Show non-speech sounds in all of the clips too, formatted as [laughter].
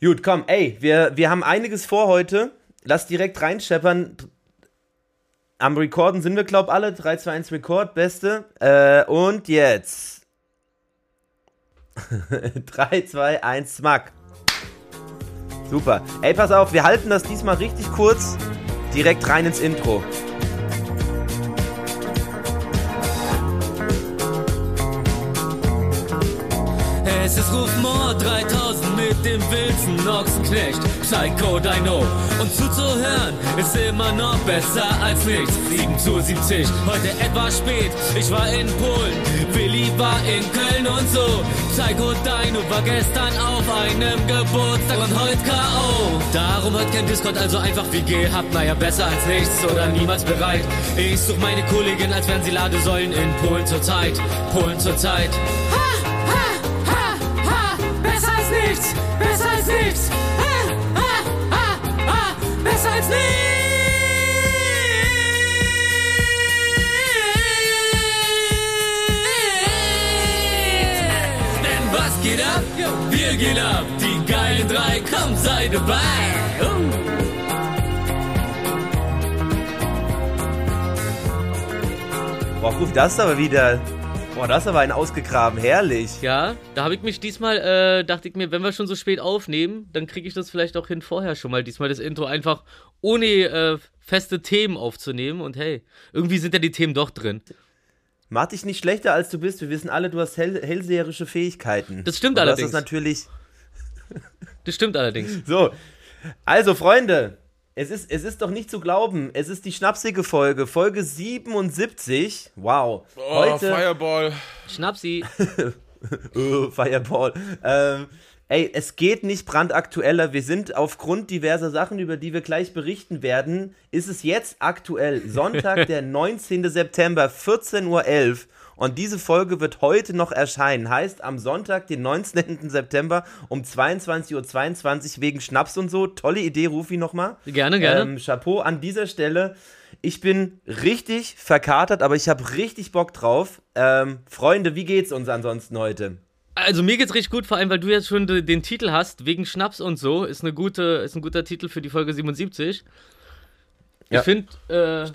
Gut, komm, ey, wir, wir haben einiges vor heute. Lass direkt reinscheppern. Am Recorden sind wir, glaub alle. 3, 2, 1 Record, beste. Äh, und jetzt. 3, 2, 1, Smack. Super. Ey, pass auf, wir halten das diesmal richtig kurz. Direkt rein ins Intro. Es ist Rufmord 3000 mit dem wilden Ochsenknecht, Psycho Dino. Und zuzuhören ist immer noch besser als nichts. 7 zu 70, heute etwas spät. Ich war in Polen, Willi war in Köln und so. Psycho Dino war gestern auf einem Geburtstag und heute K.O. Darum hört kein Discord, also einfach wie gehabt. Naja, besser als nichts oder niemals bereit. Ich such meine Kollegin, als wären sie Ladesäulen in Polen zur Zeit. Polen zur Zeit. Ha, ha, ha, ha. Besser als nichts. Nichts. Ha, ha, ha, ha. Besser als nichts. Denn was geht ab? Wir gehen ab. Die geilen drei, kommt, sei dabei. Uh. Boah, Ruf, das aber wieder. Boah, das ist aber ein ausgegraben. Herrlich. Ja, da habe ich mich diesmal, äh, dachte ich mir, wenn wir schon so spät aufnehmen, dann kriege ich das vielleicht auch hin, vorher schon mal diesmal das Intro einfach ohne äh, feste Themen aufzunehmen. Und hey, irgendwie sind ja die Themen doch drin. Mach dich nicht schlechter, als du bist. Wir wissen alle, du hast hell hellseherische Fähigkeiten. Das stimmt Und allerdings. Das ist natürlich. Das stimmt allerdings. [laughs] So. Also, Freunde. Es ist, es ist doch nicht zu glauben. Es ist die schnapsige Folge. Folge 77. Wow. Oh, Heute. Fireball. Schnapsi. [laughs] Oh, Fireball. Ähm, ey, es geht nicht brandaktueller. Wir sind aufgrund diverser Sachen, über die wir gleich berichten werden, ist es jetzt aktuell. Sonntag, [laughs] der 19. September, 14.11 Uhr. Und diese Folge wird heute noch erscheinen. Heißt, am Sonntag, den 19. September um 22.22 Uhr wegen Schnaps und so. Tolle Idee, Rufi nochmal. Gerne, gerne. Ähm, Chapeau an dieser Stelle. Ich bin richtig verkatert, aber ich habe richtig Bock drauf. Ähm, Freunde, wie geht's uns ansonsten heute? Also mir geht's richtig gut, vor allem weil du jetzt schon de- den Titel hast, wegen Schnaps und so, ist eine gute, ist ein guter Titel für die Folge 77. Ja. Ich finde, äh,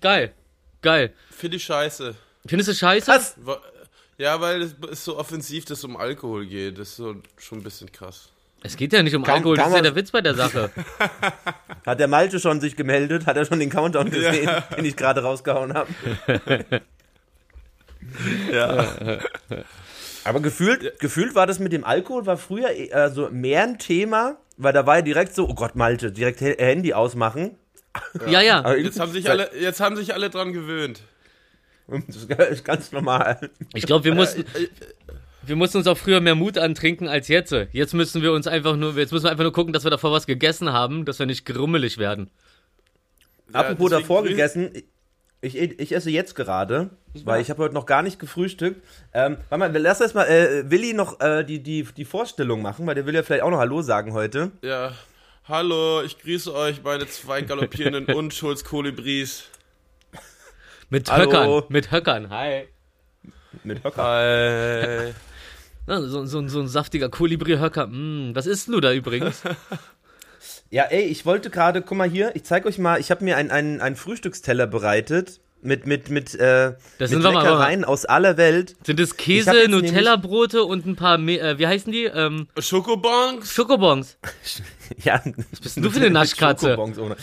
geil. Geil. Finde ich scheiße. Findest du scheiße? Was? Wa- Ja, weil es ist so offensiv, dass es um Alkohol geht. Das ist so schon ein bisschen krass. Es geht ja nicht um Kann- Alkohol, das kann ist ja der Witz bei der Sache. [laughs] Hat der Malte schon sich gemeldet? Hat er schon den Countdown gesehen, den ich gerade rausgehauen habe? [laughs] Ja. Aber gefühlt, gefühlt war das mit dem Alkohol, war früher äh, so mehr ein Thema, weil da war ja direkt so, oh Gott, Malte, direkt Handy ausmachen. ja, ja. Aber Jetzt haben sich alle, jetzt haben sich alle dran gewöhnt. Das ist [laughs] ganz normal. Ich glaube, wir mussten, Äh, wir mussten uns auch früher mehr Mut antrinken als jetzt. Jetzt müssen wir uns einfach nur, jetzt müssen wir einfach nur gucken, dass wir davor was gegessen haben, dass wir nicht grummelig werden. Apropos deswegen davor gegessen, ich, ich, esse jetzt gerade, weil ich habe heute noch gar nicht gefrühstückt. Ähm, warte mal, lass erst mal äh, Willi noch äh, die, die, die Vorstellung machen, weil der will ja vielleicht auch noch Hallo sagen heute. Ja. Hallo, ich grüße euch, meine zwei galoppierenden [laughs] Unschuldskolibris. Mit Hallo. Höckern, mit Höckern, hi. Mit Höcker. Hi. Na, so, so, so ein saftiger Kolibri-Höcker. Mm, was isst denn du da übrigens? [laughs] Ja, ey, ich wollte gerade, guck mal hier, ich zeig euch mal, ich habe mir einen ein, Frühstücksteller bereitet mit, mit, mit, äh, Das mit sind wir mal- Leckereien aus aller Welt. Sind es Käse, jetzt Nutella-Brote und ein paar, Me äh, wie heißen die? Ähm, Schokobons? Schokobons. [laughs] Ja, Was bist denn du für eine Naschkatze? [laughs] Schokobons ohne.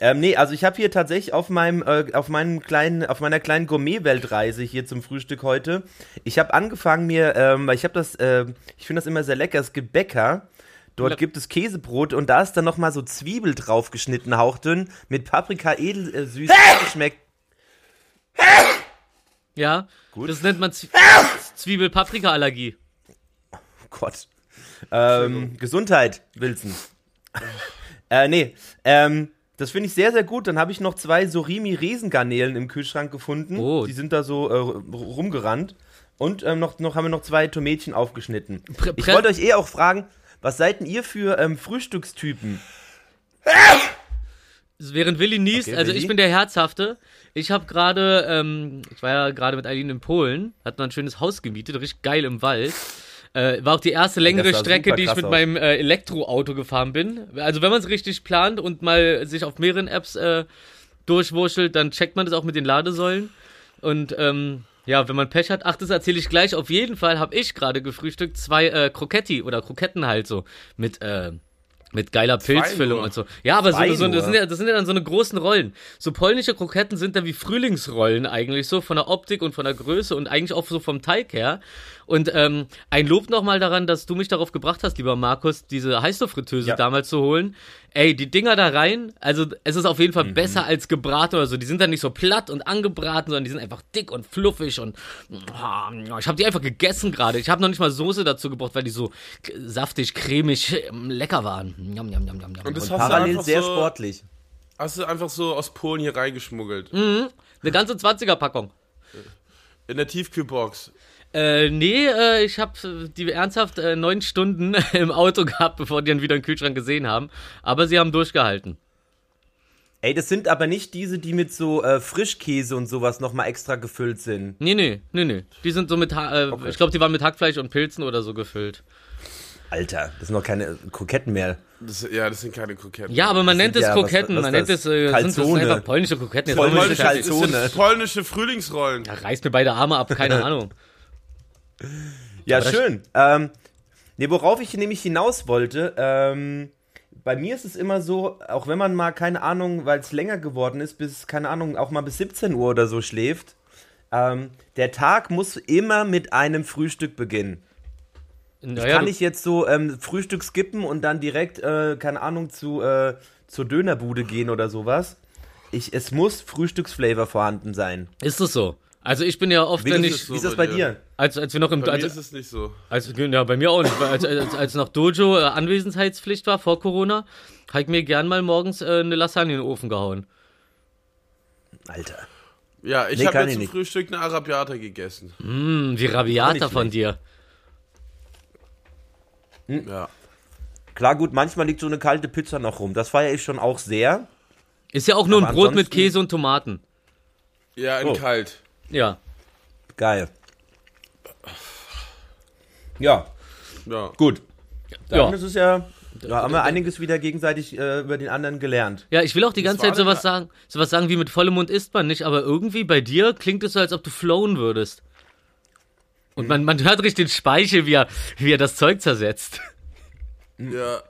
Ähm, nee, also ich habe hier tatsächlich auf meinem, äh, auf meinem kleinen, auf meiner kleinen Gourmet-Weltreise hier zum Frühstück heute. Ich habe angefangen mir, ähm, weil ich habe das, äh, ich finde das immer sehr lecker, es gibt Bäcker. Dort Ja. gibt es Käsebrot und da ist dann noch mal so Zwiebel drauf geschnitten, hauchdünn, mit Paprika edel äh, geschmeckt. Ja, Gut. das nennt man Z Zwiebel-Paprika-Allergie. Gott. Ähm, Gesundheit, Wilson. [laughs] äh, nee, ähm, das finde ich sehr, sehr gut. Dann habe ich noch zwei Sorimi-Riesengarnelen im Kühlschrank gefunden. Oh. Die sind da so äh, rumgerannt. Und ähm, noch, noch haben wir noch zwei Tomätchen aufgeschnitten. Prä- Ich wollte euch eh auch fragen, was seid denn ihr für ähm, Frühstückstypen? Während Willi niest, Okay, also Willi? ich bin der Herzhafte. Ich habe gerade, ähm, ich war ja gerade mit Eileen in Polen, hat man ein schönes Haus gemietet, richtig geil im Wald. Äh, war auch die erste längere Strecke, die ich mit aus. meinem äh, Elektroauto gefahren bin. Also wenn man es richtig plant und mal sich auf mehreren Apps äh, durchwurschtelt, dann checkt man das auch mit den Ladesäulen. Und ähm, ja, wenn man Pech hat, ach, das erzähle ich gleich. Auf jeden Fall habe ich gerade gefrühstückt zwei äh, Croquetti oder Kroketten halt so mit äh, mit geiler Pilzfüllung und so. Ja, aber so, so, das, sind ja, das sind ja dann so eine großen Rollen. So polnische Kroketten sind dann wie Frühlingsrollen eigentlich so von der Optik und von der Größe und eigentlich auch so vom Teig her. Und ähm, ein Lob nochmal daran, dass du mich darauf gebracht hast, lieber Markus, diese Heißluftfritteuse Ja. damals zu holen. Ey, die Dinger da rein, also es ist auf jeden Fall besser als gebraten oder so. Die sind dann nicht so platt und angebraten, sondern die sind einfach dick und fluffig und ah, ich habe die einfach gegessen gerade. Ich habe noch nicht mal Soße dazu gebraucht, weil die so saftig, cremig, ähm, lecker waren. Njam, njam, njam. Und das Und hast du parallel einfach sehr so, sportlich. Hast du einfach so aus Polen hier reingeschmuggelt. Eine ganze 20er-Packung. In der Tiefkühlbox. Äh, nee, äh, ich habe die ernsthaft äh, neun Stunden [laughs] im Auto gehabt, bevor die dann wieder den Kühlschrank gesehen haben. Aber sie haben durchgehalten. Ey, das sind aber nicht diese, die mit so äh, Frischkäse und sowas nochmal extra gefüllt sind. Nee, nee, nee, nee. Die sind so mit, ha äh, ich glaube, die waren mit Hackfleisch und Pilzen oder so gefüllt. Alter, das sind noch keine Kroketten mehr. Das, ja, das sind keine Kroketten. Ja, aber man Das nennt sind es ja, was- Kroketten, was man ist nennt das? es, äh, sind, das sind Calzone. einfach polnische Kroketten. Polnische Das Calzone. polnische Frühlingsrollen. Ja, reißt mir beide Arme ab, keine [laughs] Ahnung. Ja, Aber das- schön. Ähm, nee, worauf ich nämlich hinaus wollte, ähm, bei mir ist es immer so, auch wenn man mal, keine Ahnung, weil es länger geworden ist, bis, keine Ahnung, auch mal bis 17 Uhr oder so schläft, ähm, der Tag muss immer mit einem Frühstück beginnen. Naja, Kann du- ich jetzt so ähm, Frühstück skippen und dann direkt, äh, keine Ahnung, zu, äh, zur Dönerbude gehen oder sowas? Ich, es muss Frühstücksflavor vorhanden sein. ist es so? Also ich bin ja oft, Wie, wenn ich, wie ist das bei dir? Als, als wir noch im, Bei mir als, ist es nicht so. Als, ja, bei mir auch nicht. Als, als, als noch Dojo äh, Anwesenheitspflicht war vor Corona, habe ich mir gern mal morgens äh, eine Lasagne in den Ofen gehauen. Alter. Ja, ich Nee, habe jetzt ich zum nicht. Frühstück eine Arabiata gegessen. Hm, wie Auch Rabiata von dir. Ja. Klar, gut, manchmal liegt so eine kalte Pizza noch rum. Das feiere ich schon auch sehr. Ist ja auch nur Aber ein Brot mit Käse und Tomaten. Ja, in Oh. kalt. Ja. Geil. Ja, Ja. gut. Dann Ja. ist es ja, da haben wir einiges wieder gegenseitig äh, über den anderen gelernt. Ja, ich will auch die ganze war Zeit sowas sagen, sowas sagen wie mit vollem Mund isst man nicht, aber irgendwie bei dir klingt es so, als ob du flowen würdest. Und man, man hört richtig den Speichel, wie er, wie er das Zeug zersetzt. Ja.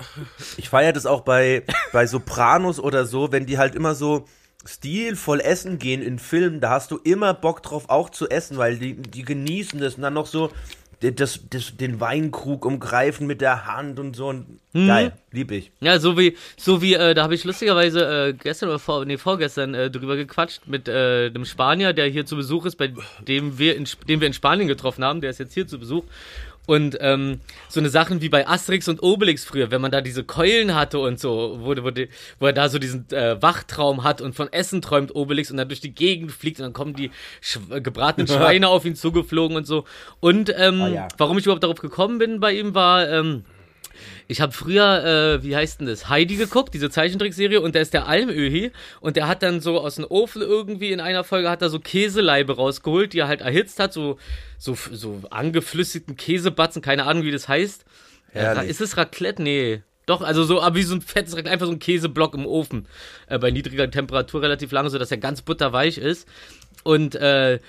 Ich feiere das auch bei, bei Sopranos oder so, wenn die halt immer so stilvoll essen gehen in Filmen, da hast du immer Bock drauf auch zu essen, weil die, die genießen das und dann noch so das, das, den Weinkrug umgreifen mit der Hand und so. Und Geil, lieb ich. Ja, so wie, so wie, äh, da habe ich lustigerweise äh, gestern oder vor, nee, vorgestern äh, drüber gequatscht mit äh, dem Spanier, der hier zu Besuch ist, bei dem wir in, den wir in Spanien getroffen haben, der ist jetzt hier zu Besuch. Und ähm, so eine Sachen wie bei Asterix und Obelix früher, wenn man da diese Keulen hatte und so, wo, wo, die, wo er da so diesen äh, Wachtraum hat und von Essen träumt Obelix und dann durch die Gegend fliegt und dann kommen die Sch äh, gebratenen [laughs] Schweine auf ihn zugeflogen und so. Und ähm, Ah, ja. warum ich überhaupt darauf gekommen bin bei ihm war, ähm, ich habe früher, äh, wie heißt denn das, Heidi geguckt, diese Zeichentrickserie, und da ist der Almöhi und der hat dann so aus dem Ofen irgendwie in einer Folge hat er so Käseleibe rausgeholt, die er halt erhitzt hat, so, so, so angeflüssigten Käsebatzen, keine Ahnung, wie das heißt. Äh, Herrlich. ist es Raclette? Nee. Doch, also so, aber wie so ein fettes Raclette, einfach so ein Käseblock im Ofen. Äh, bei niedriger Temperatur relativ lange, sodass er ganz butterweich ist. Und äh,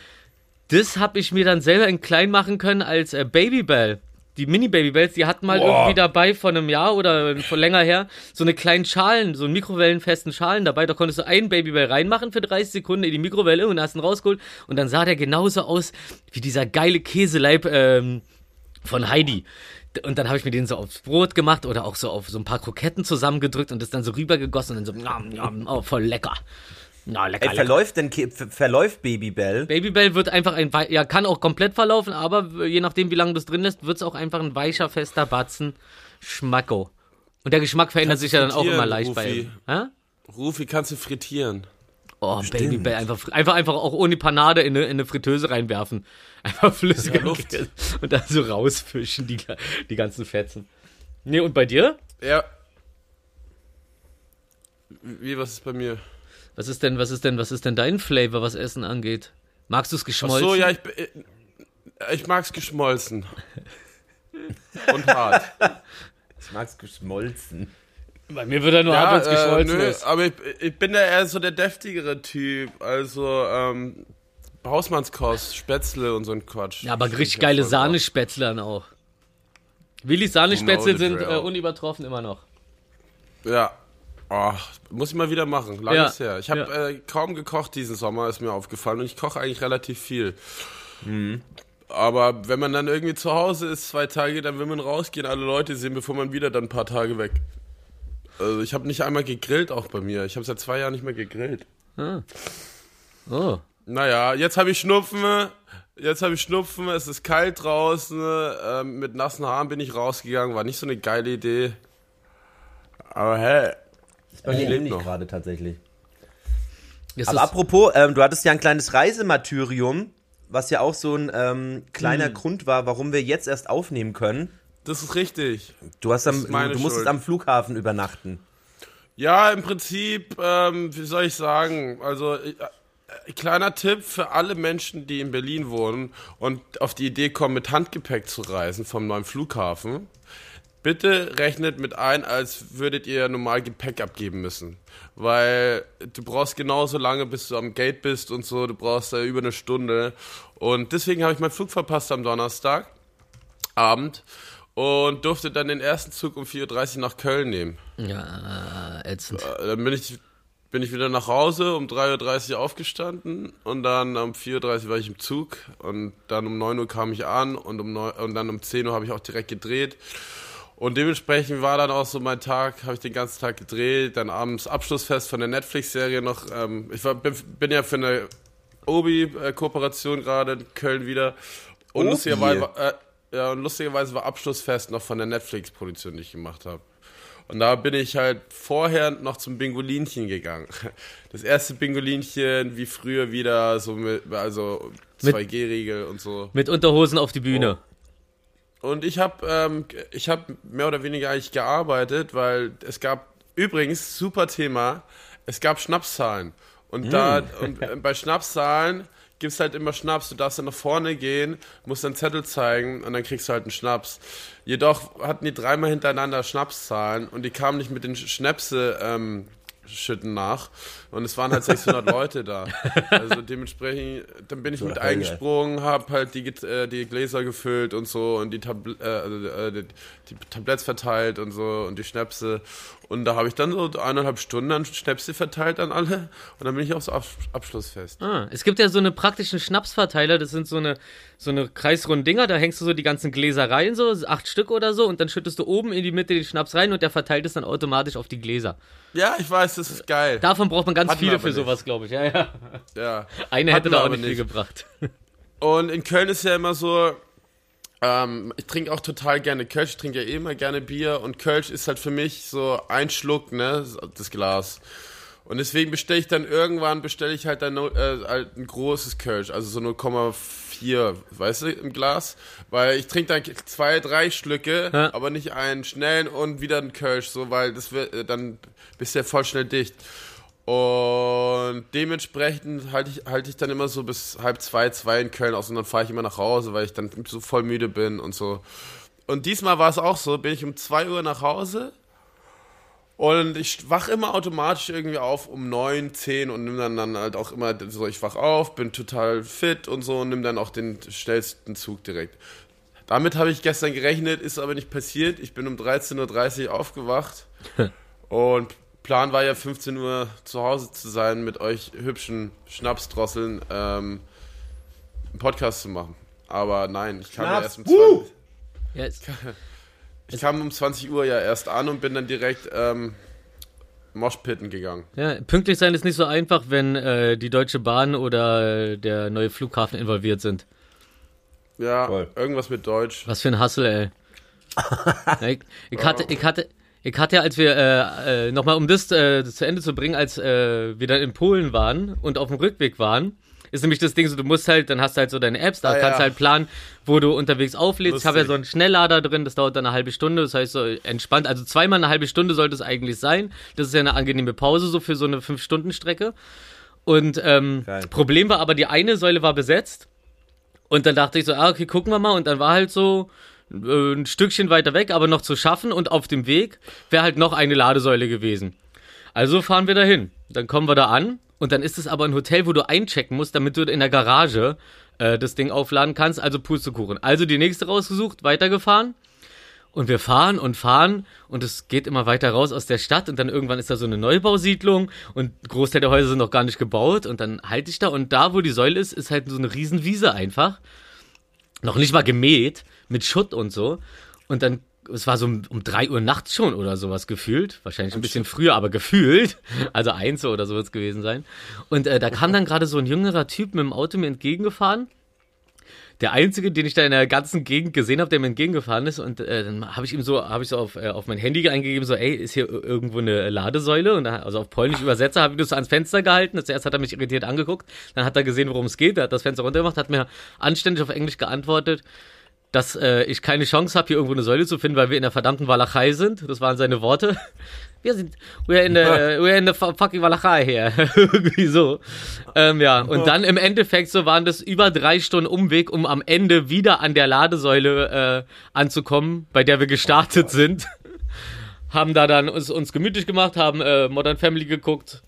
das habe ich mir dann selber in klein machen können als äh, Babybell. Die Mini-Babybells, die hatten mal Boah. irgendwie dabei vor einem Jahr oder von länger her so eine kleinen Schalen, so einen mikrowellenfesten Schalen dabei. Da konntest du einen Babybell reinmachen für 30 Sekunden in die Mikrowelle und hast ihn rausgeholt. Und dann sah der genauso aus wie dieser geile Käseleib ähm, von Heidi. Und dann habe ich mir den so aufs Brot gemacht oder auch so auf so ein paar Kroketten zusammengedrückt und das dann so rübergegossen und dann so, njam, njam, oh, voll lecker. Na, lecker, Ey, lecker. verläuft denn Ke- ver- verläuft Babybell? Babybell wird einfach ein, ja, kann auch komplett verlaufen, aber je nachdem, wie lange du es drin lässt, wird es auch einfach ein weicher, fester Batzen. Schmacko. Und der Geschmack verändert Kannst sich ja dann auch immer leicht bei Rufi. ihm. Hä? Rufi, kannst du frittieren. Oh, Babybell, einfach, einfach, einfach auch ohne Panade in eine, in eine Fritteuse reinwerfen. [laughs] Einfach flüssige Ja, Luft. und dann so rausfischen, die, die ganzen Fetzen. Nee, und bei dir? Ja. Wie, was ist bei mir? Was ist denn, was ist denn, was ist denn dein Flavor, was Essen angeht? Magst du es Ach geschmolzen? so, ja, ich, äh, ich mag's geschmolzen. [laughs] und hart. Ich mag's geschmolzen. Bei mir wird er nur hart, wenn es geschmolzen nö, ist. aber ich, ich bin da eher so der deftigere Typ. Also, ähm, Hausmannskost, Spätzle und so ein Quatsch. Ja, aber richtig ja geile Sahnespätzle dann auch. Willis Sahnespätzle Genau sind äh, unübertroffen immer noch. Ja. Oh, muss ich mal wieder machen. Lange Ja, ist her. Ich habe ja. äh, kaum gekocht diesen Sommer, ist mir aufgefallen. Und ich koche eigentlich relativ viel. Mhm. Aber wenn man dann irgendwie zu Hause ist, zwei Tage, dann will man rausgehen, alle Leute sehen, bevor man wieder dann ein paar Tage weg. Also ich habe nicht einmal gegrillt, auch bei mir. Ich habe seit zwei Jahren nicht mehr gegrillt. Oh. Naja, jetzt habe ich Schnupfen. Jetzt habe ich Schnupfen. Es ist kalt draußen. Ähm, mit nassen Haaren bin ich rausgegangen. War nicht so eine geile Idee. Aber hey. Ist bei mir lebt ähnlich noch. gerade tatsächlich. Ist Aber apropos, ähm, du hattest ja ein kleines Reisemartyrium, was ja auch so ein ähm, kleiner Hm. Grund war, warum wir jetzt erst aufnehmen können. Das ist richtig. Du, hast am, ist meine du, musstest Schuld. am Flughafen übernachten. Ja, im Prinzip, ähm, wie soll ich sagen, also äh, äh, kleiner Tipp für alle Menschen, die in Berlin wohnen und auf die Idee kommen, mit Handgepäck zu reisen vom neuen Flughafen. Bitte rechnet mit ein, als würdet ihr normal Gepäck abgeben müssen. Weil du brauchst genauso lange, bis du am Gate bist und so. Du brauchst da über eine Stunde. Und deswegen habe ich meinen Flug verpasst am Donnerstag Abend und durfte dann den ersten Zug um 4.30 Uhr nach Köln nehmen. Ja, ätzend. Äh, Dann bin ich, bin ich wieder nach Hause, um 3.30 Uhr aufgestanden und dann um 4.30 Uhr war ich im Zug und dann um 9 Uhr kam ich an und, um 9, und dann um 10 Uhr habe ich auch direkt gedreht. Und dementsprechend war dann auch so mein Tag, habe ich den ganzen Tag gedreht, dann abends Abschlussfest von der Netflix-Serie noch. Ähm, ich war, bin, bin ja für eine Obi-Kooperation gerade in Köln wieder. Und Obi? lustigerweise, war- äh, ja, und lustigerweise war Abschlussfest noch von der Netflix-Produktion, die ich gemacht habe. Und da bin ich halt vorher noch zum Bingolinchen gegangen. [laughs] Das erste Bingolinchen, wie früher wieder, so mit, also Mit- 2G-Regel und so. Mit Unterhosen auf die Bühne. Und ich habe ähm, ich hab mehr oder weniger eigentlich gearbeitet, weil es gab, übrigens, super Thema, es gab Schnapszahlen. Und da, und äh, bei Schnapszahlen gibt's halt immer Schnaps. Du darfst dann nach vorne gehen, musst deinen Zettel zeigen und dann kriegst du halt einen Schnaps. Jedoch hatten die dreimal hintereinander Schnapszahlen und die kamen nicht mit den Schnäpse ähm, schütten nach. Und es waren halt 600 [laughs] Leute da. Also dementsprechend, dann bin ich mit geil. eingesprungen, hab halt die, äh, die Gläser gefüllt und so und die, Tabl äh, also, äh, die, die Tabletts verteilt und so und die Schnäpse. Und da habe ich dann so eineinhalb Stunden an Schnäpse verteilt an alle und dann bin ich aufs Ab Abschlussfest. Ah, es gibt ja so eine praktischen Schnapsverteiler, das sind so eine, so eine kreisrunden Dinger, da hängst du so die ganzen Gläser rein, so acht Stück oder so, und dann schüttest du oben in die Mitte den Schnaps rein und der verteilt es dann automatisch auf die Gläser. Ja, ich weiß, das ist geil. Davon braucht man ganz Hatten viele für nicht. sowas, glaube ich. Ja, ja. ja. Eine Hatten hätte da auch nicht viel gebracht. Und in Köln ist ja immer so, ähm, ich trinke auch total gerne Kölsch, ich trinke ja eh immer gerne Bier und Kölsch ist halt für mich so ein Schluck, ne, das Glas. Und deswegen bestelle ich dann irgendwann, bestelle ich halt dann äh, halt ein großes Kölsch, also so 0,4, weißt du, im Glas. Weil ich trinke dann zwei, drei Schlücke, Ja. aber nicht einen schnellen und wieder einen Kölsch, so, weil das wird, äh, dann bist du ja voll schnell dicht. Und dementsprechend halte ich, halte ich dann immer so bis halb zwei, zwei in Köln aus und dann fahre ich immer nach Hause, weil ich dann so voll müde bin und so. Und diesmal war es auch so, bin ich um zwei Uhr nach Hause und ich wach immer automatisch irgendwie auf um neun, zehn und nimm dann, dann halt auch immer so, ich wach auf, bin total fit und so und nimm dann auch den schnellsten Zug direkt. Damit habe ich gestern gerechnet, ist aber nicht passiert. Ich bin um 13.30 Uhr aufgewacht [laughs] und Plan war ja 15 Uhr zu Hause zu sein, mit euch hübschen Schnapsdrosseln ähm, einen Podcast zu machen. Aber nein, ich kam ja Schnaps. erst um Wuh! 20, Ja, es, ich kam um 20 Uhr ja erst an und bin dann direkt ähm, Moshpitten gegangen. ja, pünktlich sein ist nicht so einfach, wenn äh, die Deutsche Bahn oder der neue Flughafen involviert sind. Ja, Voll. irgendwas mit Deutsch. Was für ein Hassel, ey. [laughs] Ja, ich, ich hatte, ich hatte, ich hatte ja, als wir, äh, äh, nochmal um das äh, zu Ende zu bringen, als äh, wir dann in Polen waren und auf dem Rückweg waren, ist nämlich das Ding so, du musst halt, dann hast du halt so deine Apps, da Ah, kannst du ja. halt planen, wo du unterwegs auflädst. Ich habe ja Lustig. so einen Schnelllader drin, das dauert dann eine halbe Stunde, das heißt so entspannt, also zweimal eine halbe Stunde sollte es eigentlich sein. Das ist ja eine angenehme Pause so für so eine Fünf-Stunden-Strecke. Und ähm, Geil. Problem war aber, die eine Säule war besetzt. Und dann dachte ich so, ah, okay, gucken wir mal. Und dann war halt so, ein Stückchen weiter weg, aber noch zu schaffen und auf dem Weg wäre halt noch eine Ladesäule gewesen. Also fahren wir dahin. Dann kommen wir da an und dann ist es aber ein Hotel, wo du einchecken musst, damit du in der Garage äh, das Ding aufladen kannst. Also Pustekuchen. Also die nächste rausgesucht, weitergefahren. Und wir fahren und fahren und es geht immer weiter raus aus der Stadt und dann irgendwann ist da so eine Neubausiedlung und Großteil der Häuser sind noch gar nicht gebaut und dann halte ich da und da, wo die Säule ist, ist halt so eine Riesenwiese einfach. Noch nicht mal gemäht, mit Schutt und so. Und dann, es war so um, um drei Uhr nachts schon oder sowas gefühlt. Wahrscheinlich ein bisschen früher, aber gefühlt. [laughs] Also eins oder so wird es gewesen sein. Und äh, da kam dann gerade so ein jüngerer Typ mit dem Auto mir entgegengefahren der einzige, den ich da in der ganzen Gegend gesehen habe, der mir entgegengefahren ist. Und äh, dann habe ich ihm so, habe ich so auf, äh, auf mein Handy eingegeben, so, ey, ist hier irgendwo eine Ladesäule? Und dann, also auf Polnisch Übersetzer habe ich das so ans Fenster gehalten. Zuerst hat er mich irritiert angeguckt, dann hat er gesehen, worum es geht, er hat das Fenster runtergemacht, hat mir anständig auf Englisch geantwortet dass äh, ich keine Chance habe, hier irgendwo eine Säule zu finden, weil wir in der verdammten Walachei sind. Das waren seine Worte. [laughs] Wir sind, we're in the, we're in the fucking Walachei hier. [laughs] Irgendwie so. Ähm, ja, und dann im Endeffekt so waren das über drei Stunden Umweg, um am Ende wieder an der Ladesäule äh, anzukommen, bei der wir gestartet oh sind. [laughs] haben da dann uns, uns gemütlich gemacht, haben äh, Modern Family geguckt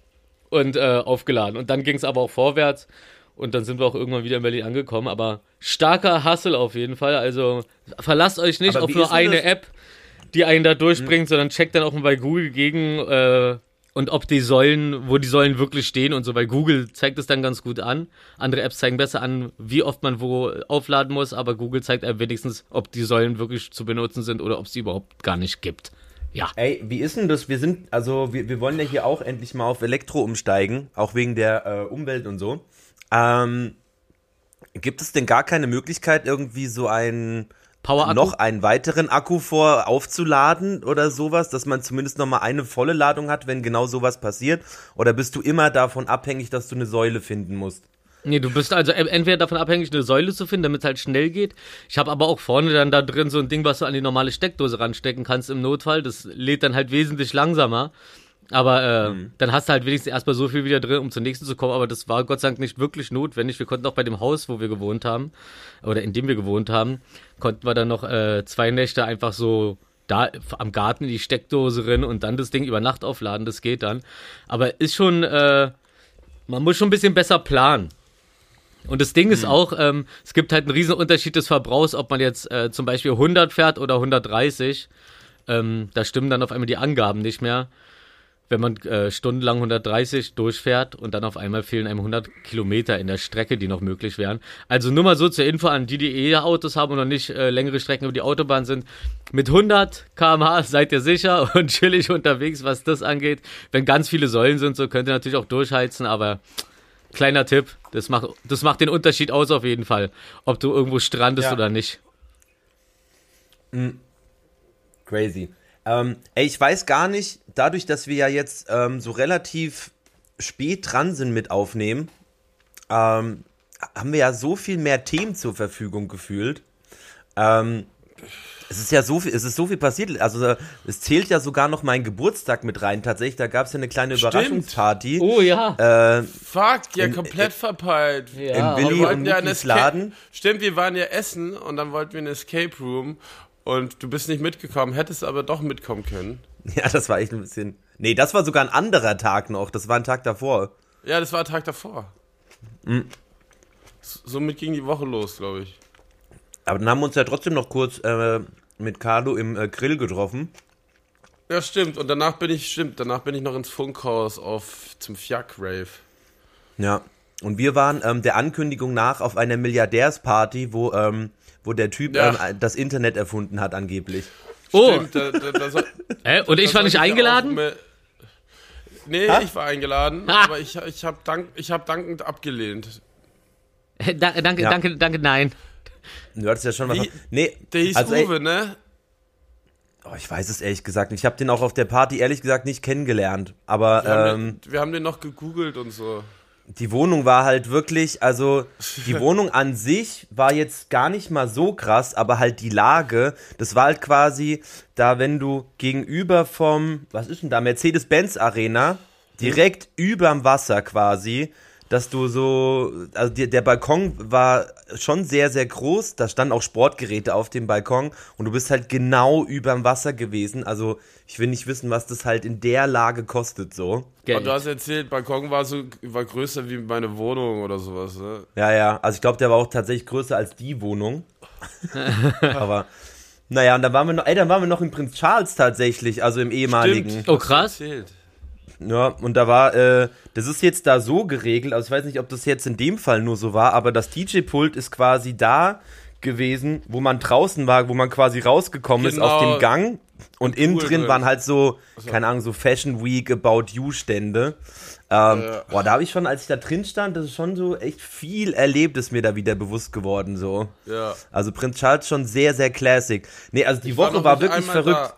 und äh, aufgeladen. Und dann ging es aber auch vorwärts. Und dann sind wir auch irgendwann wieder in Berlin angekommen. Aber starker Hustle auf jeden Fall. Also verlasst euch nicht aber auf nur eine das? App, die einen da durchbringt, mhm. sondern checkt dann auch mal bei Google gegen äh, und ob die Säulen, wo die Säulen wirklich stehen und so. Weil Google zeigt es dann ganz gut an. Andere Apps zeigen besser an, wie oft man wo aufladen muss. Aber Google zeigt einem wenigstens, ob die Säulen wirklich zu benutzen sind oder ob es die überhaupt gar nicht gibt. Ja. Ey, wie ist denn das? Wir sind, also wir, wir wollen ja hier auch endlich mal auf Elektro umsteigen, auch wegen der äh, Umwelt und so. Ähm, gibt es denn gar keine Möglichkeit, irgendwie so einen noch einen weiteren Akku vor aufzuladen oder sowas, dass man zumindest noch mal eine volle Ladung hat, wenn genau sowas passiert? Oder bist du immer davon abhängig, dass du eine Säule finden musst? Nee, du bist also entweder davon abhängig, eine Säule zu finden, damit es halt schnell geht. Ich habe aber auch vorne dann da drin so ein Ding, was du an die normale Steckdose ranstecken kannst im Notfall. Das lädt dann halt wesentlich langsamer. Aber äh, mhm. dann hast du halt wenigstens erstmal so viel wieder drin, um zum nächsten zu kommen. Aber das war Gott sei Dank nicht wirklich notwendig. Wir konnten auch bei dem Haus, wo wir gewohnt haben, oder in dem wir gewohnt haben, konnten wir dann noch äh, zwei Nächte einfach so da am Garten in die Steckdose rein und dann das Ding über Nacht aufladen. Das geht dann. Aber ist schon, äh, man muss schon ein bisschen besser planen. Und das Ding ist mhm. auch, ähm, es gibt halt einen riesen Unterschied des Verbrauchs, ob man jetzt äh, zum Beispiel 100 fährt oder 130. Ähm, da stimmen dann auf einmal die Angaben nicht mehr wenn man äh, stundenlang 130 durchfährt und dann auf einmal fehlen einem 100 Kilometer in der Strecke, die noch möglich wären. Also nur mal so zur Info an die, die E-Autos haben und noch nicht äh, längere Strecken über die Autobahn sind. Mit 100 km/h seid ihr sicher [laughs] und chillig unterwegs, was das angeht. Wenn ganz viele Säulen sind, so könnt ihr natürlich auch durchheizen, aber kleiner Tipp, das macht, das macht den Unterschied aus auf jeden Fall, ob du irgendwo strandest ja. oder nicht. Mhm. Crazy. Ähm, ey, ich weiß gar nicht, dadurch, dass wir ja jetzt ähm, so relativ spät dran sind mit Aufnehmen, ähm, haben wir ja so viel mehr Themen zur Verfügung gefühlt. Ähm, es ist ja so viel, es ist so viel passiert. Also es zählt ja sogar noch mein Geburtstag mit rein. Tatsächlich, da gab es ja eine kleine Stimmt. Überraschungsparty. Oh ja. Äh, Fuck, ja in, komplett in, verpeilt. Ja. In Willi und ja Laden. Stimmt, wir waren ja essen und dann wollten wir in Escape Room und du bist nicht mitgekommen, hättest aber doch mitkommen können. [laughs] Ja, das war echt ein bisschen. Nee, das war sogar ein anderer Tag noch. Das war ein Tag davor. Ja, das war ein Tag davor. Mhm. Somit ging die Woche los, glaube ich. Aber dann haben wir uns ja trotzdem noch kurz äh, mit Carlo im äh, Grill getroffen. Ja, stimmt. Und danach bin ich, stimmt, danach bin ich noch ins Funkhaus auf zum Fiak-Rave. Ja. Und wir waren ähm, der Ankündigung nach auf einer Milliardärsparty, wo ähm, wo der Typ ja. ähm, das Internet erfunden hat, angeblich. Oh! Stimmt, da, da, da soll, [laughs] äh, und ich war nicht eingeladen? Mehr, nee, ha? ich war eingeladen, ha? aber ich, ich habe dank, hab dankend abgelehnt. Da, danke, ja. danke, danke, nein. Du hattest ja schon was. Nee, der hieß also, Uwe, ey, ne? Oh, ich weiß es ehrlich gesagt nicht. Ich habe den auch auf der Party ehrlich gesagt nicht kennengelernt. Aber wir, ähm, haben den, wir haben den noch gegoogelt und so die Wohnung war halt wirklich, also die Wohnung an sich war jetzt gar nicht mal so krass, aber halt die Lage, das war halt quasi da, wenn du gegenüber vom, was ist denn da, Mercedes-Benz Arena, direkt mhm. überm Wasser quasi, dass du so, also der, der Balkon war schon sehr, sehr groß. Da standen auch Sportgeräte auf dem Balkon und du bist halt genau überm Wasser gewesen. Also ich will nicht wissen, was das halt in der Lage kostet so. Geld. Und du hast erzählt, Balkon war so war größer wie meine Wohnung oder sowas, ne? Ja, ja. Also ich glaube, der war auch tatsächlich größer als die Wohnung. [laughs] Aber naja, und dann waren wir noch, ey, dann waren wir noch in Prinz Charles tatsächlich, also im ehemaligen. Stimmt. Oh, krass. Erzählt. Ja, und da war, äh, das ist jetzt da so geregelt, also ich weiß nicht, ob das jetzt in dem Fall nur so war, aber das DJ-Pult ist quasi da gewesen, wo man draußen war, wo man quasi rausgekommen ist auf Genau. dem Gang und innen Pool drin waren halt so, keine Ahnung, so Fashion Week About You Stände. Ähm, Ja. Boah, da habe ich schon, als ich da drin stand, das ist schon so echt viel erlebt, ist mir da wieder bewusst geworden, so. Ja. Also Prinz Charles schon sehr, sehr classic. Nee, also die Ich war Woche war nicht wirklich verrückt.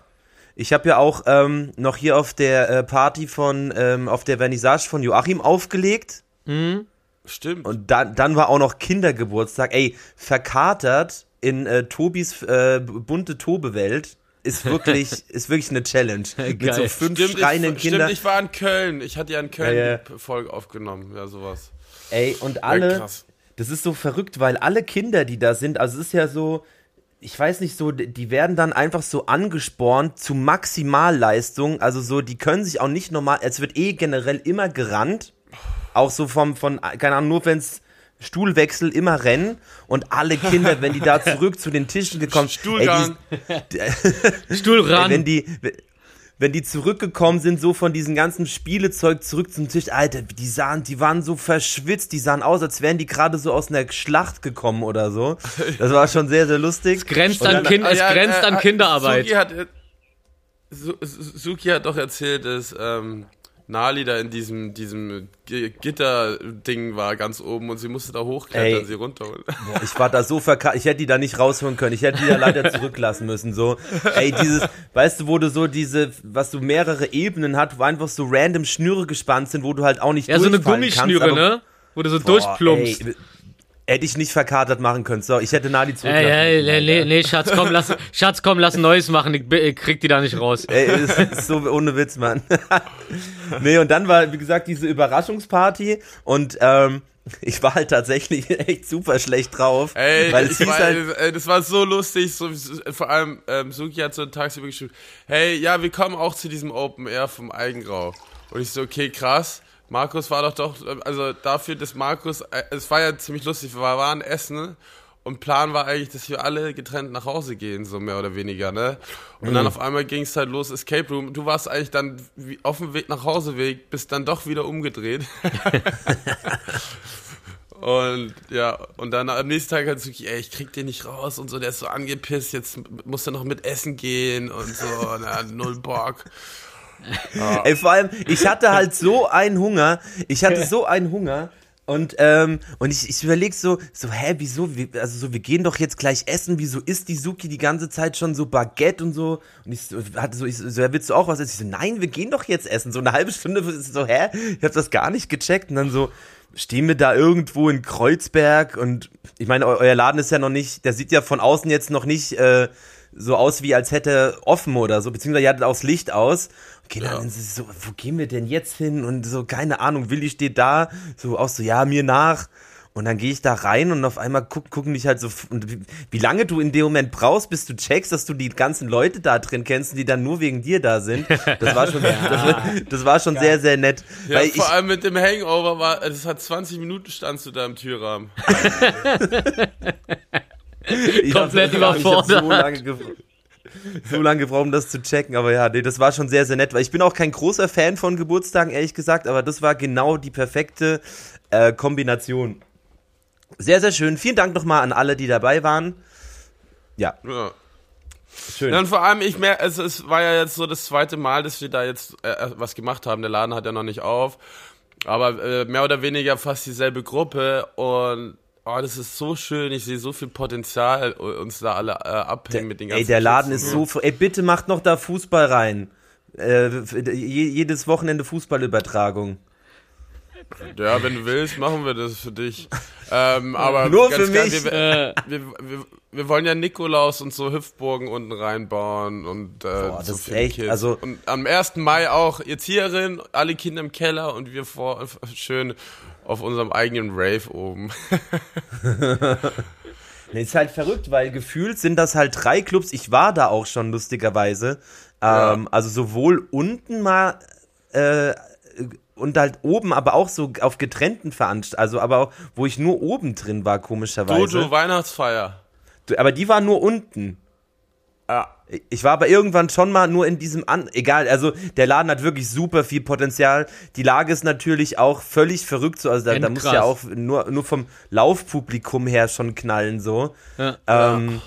Ich habe ja auch ähm, noch hier auf der äh, Party von, ähm, auf der Vernissage von Joachim aufgelegt. Stimmt. Und dann, dann war auch noch Kindergeburtstag. Ey, verkatert in äh, Tobis äh, bunte Tobewelt ist [laughs] wirklich, ist wirklich eine Challenge. Mit so Geil. fünf Stimmt, schreienden ich, Kindern. stimmt, ich war in Köln. Ich hatte ja in Köln Ja, ja. die Folge aufgenommen. Ja, sowas. Ey, und Ja, alle, krass. das ist so verrückt, weil alle Kinder, die da sind, also es ist ja so, ich weiß nicht so, die werden dann einfach so angespornt zu Maximalleistung, also so, die können sich auch nicht normal, es wird eh generell immer gerannt, auch so vom, von, keine Ahnung, nur wenn's Stuhlwechsel immer rennen und alle Kinder, wenn die da [laughs] zurück zu den Tischen gekommen Stuhlgang. Ey, Stuhl die, [laughs] ey, ran. wenn die, wenn die zurückgekommen sind, so von diesem ganzen Spielezeug zurück zum Tisch, Alter, die sahen, die waren so verschwitzt, die sahen aus, als wären die gerade so aus einer Schlacht gekommen oder so. Das war schon sehr, sehr lustig. es grenzt an, kind, es ja, grenzt äh, an Kinderarbeit. Suki hat, Su- Su- Suki hat doch erzählt, dass ähm, Nali da in diesem, diesem Gitterding war ganz oben und sie musste da hochklettern, Ey. sie runterholen. Boah, ich war da so verkackt, ich hätte die da nicht rausholen können, ich hätte die da leider [laughs] zurücklassen müssen, so. Ey, dieses, weißt du, wo du so diese, was du mehrere Ebenen hat, wo einfach so random Schnüre gespannt sind, wo du halt auch nicht Ja, so eine durchfallen Gummischnüre, kannst, aber- ne? Wo du so Boah, durchplumpst. ey, Hätte ich nicht verkatert machen können, so, ich hätte Nali zurücklassen Ey, ey, nee, nee, nee, Schatz, komm, lass, [laughs] Schatz, komm, lass ein neues machen. Ich, ich krieg die da nicht raus. [laughs] Ey, ist, ist so ohne Witz, Mann. [laughs] nee, und dann war, wie gesagt, diese Überraschungsparty und ähm, ich war halt tatsächlich echt super schlecht drauf. Ey, weil das, es hieß war, halt, ey, das war so lustig, so, vor allem ähm, Suki hat so tagsüber geschrieben, hey, ja, wir kommen auch zu diesem Open Air vom Eigengrau. Und ich so, okay, krass. Markus war doch doch, also dafür, dass Markus, äh, es war ja ziemlich lustig, wir waren essen und Plan war eigentlich, dass wir alle getrennt nach Hause gehen, so mehr oder weniger, ne? Und Mhm. dann auf einmal ging es halt los, Escape Room. Du warst eigentlich dann wie auf dem Weg nach Hauseweg, bist dann doch wieder umgedreht. [laughs] Und ja, und dann am nächsten Tag hat Suki, ey, ich krieg den nicht raus und so, der ist so angepisst, jetzt muss er noch mit essen gehen und so, [laughs] na, null Bock. Ey, vor allem, ich hatte halt so einen Hunger, ich hatte so einen Hunger. Und, ähm, und ich, ich überleg so, so, hä, wieso, wie, also so, wir gehen doch jetzt gleich essen, wieso isst die Suki die ganze Zeit schon so Baguette und so? Und ich hatte so, ich so, ja, willst du auch was essen? Ich so, nein, wir gehen doch jetzt essen. So eine halbe Stunde, [laughs] so, hä? Ich hab das gar nicht gecheckt. Und dann so, stehen wir da irgendwo in Kreuzberg und ich meine, eu euer Laden ist ja noch nicht, der sieht ja von außen jetzt noch nicht äh, so aus, wie als hätte offen oder so, beziehungsweise ihr hattet auch das Licht aus. Okay, dann es so, wo gehen wir denn jetzt hin? Und so, keine Ahnung, Willi steht da, so auch so, ja, mir nach. Und dann gehe ich da rein und auf einmal guck, gucken dich halt so, und wie, wie lange du in dem Moment brauchst, bis du checkst, dass du die ganzen Leute da drin kennst, die dann nur wegen dir da sind. Das war schon, [laughs] das, war- das war schon sehr, sehr nett. Ja, weil ich, vor allem mit dem Hangover war, das hat 20 Minuten standst du da im Türrahmen. [laughs] Ich Komplett hab- ich hab überfordert. So lange, gebraucht, um das zu checken. Aber ja, nee, das war schon sehr, sehr nett. Weil ich bin auch kein großer Fan von Geburtstagen, ehrlich gesagt. Aber das war genau die perfekte äh, Kombination. Sehr, sehr schön. Vielen Dank nochmal an alle, die dabei waren. Ja, Ja. schön. Dann vor allem, ich mer also es war ja jetzt so das zweite Mal, dass wir da jetzt äh, was gemacht haben. Der Laden hat ja noch nicht auf. Aber äh, mehr oder weniger fast dieselbe Gruppe und oh, das ist so schön. Ich sehe so viel Potenzial, äh, uns da alle äh, abhängen mit den ganzen Ey, der Laden Kids ist und so. Ey, bitte macht noch da Fußball rein. Äh, je- jedes Wochenende Fußballübertragung. Ja, wenn du willst, machen wir das für dich. Ähm, aber Nur für klar, mich. Wir, wir, wir, wir wollen ja Nikolaus und so Hüpfburgen unten reinbauen und äh, Boah, das so ist echt, Kids. also- und am 1. Mai auch Erzieherin, alle Kinder im Keller und wir vor schön auf unserem eigenen Rave oben. [laughs] Nee, ist halt verrückt, weil gefühlt sind das halt drei Clubs. Ich war da auch schon lustigerweise. Ähm, Also sowohl unten mal äh, und halt oben, aber auch so auf getrennten Veranstaltungen. Also aber auch, wo ich nur oben drin war, komischerweise. Dojo Weihnachtsfeier. Aber die war nur unten. Ja. Ich war aber irgendwann schon mal nur in diesem an. Egal, also der Laden hat wirklich super viel Potenzial. Die Lage ist natürlich auch völlig verrückt. So, also da, da muss ja auch nur, nur vom Laufpublikum her schon knallen so. Ja. Ähm,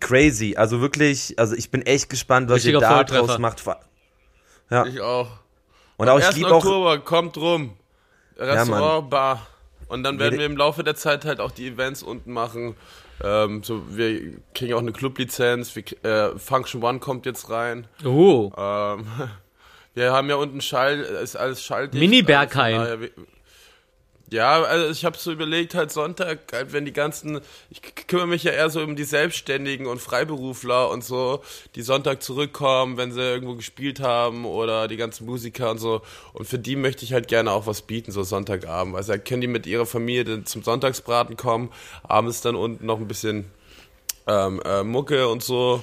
Crazy. Also wirklich, also ich bin echt gespannt, was Richtiger ihr da draus macht. Ich auch. Und auch ich 1. liebe auch. Oktober, kommt rum. Restaurant, Mann. Bar. Und dann werden wir im Laufe der Zeit halt auch die Events unten machen. Ähm, so, wir kriegen auch eine Clublizenz. Äh, Function One kommt jetzt rein. Oh. Ähm, [laughs] wir haben ja unten Schall, ist alles schalldicht. Mini-Berghain. Also von daher, wir- Ja, also ich habe so überlegt, halt Sonntag, halt, wenn die ganzen, ich kümmere mich ja eher so um die Selbstständigen und Freiberufler und so, die Sonntag zurückkommen, wenn sie irgendwo gespielt haben oder die ganzen Musiker und so. Und für die möchte ich halt gerne auch was bieten, so Sonntagabend. Also da können die mit ihrer Familie dann zum Sonntagsbraten kommen, abends dann unten noch ein bisschen ähm, äh, Mucke und so.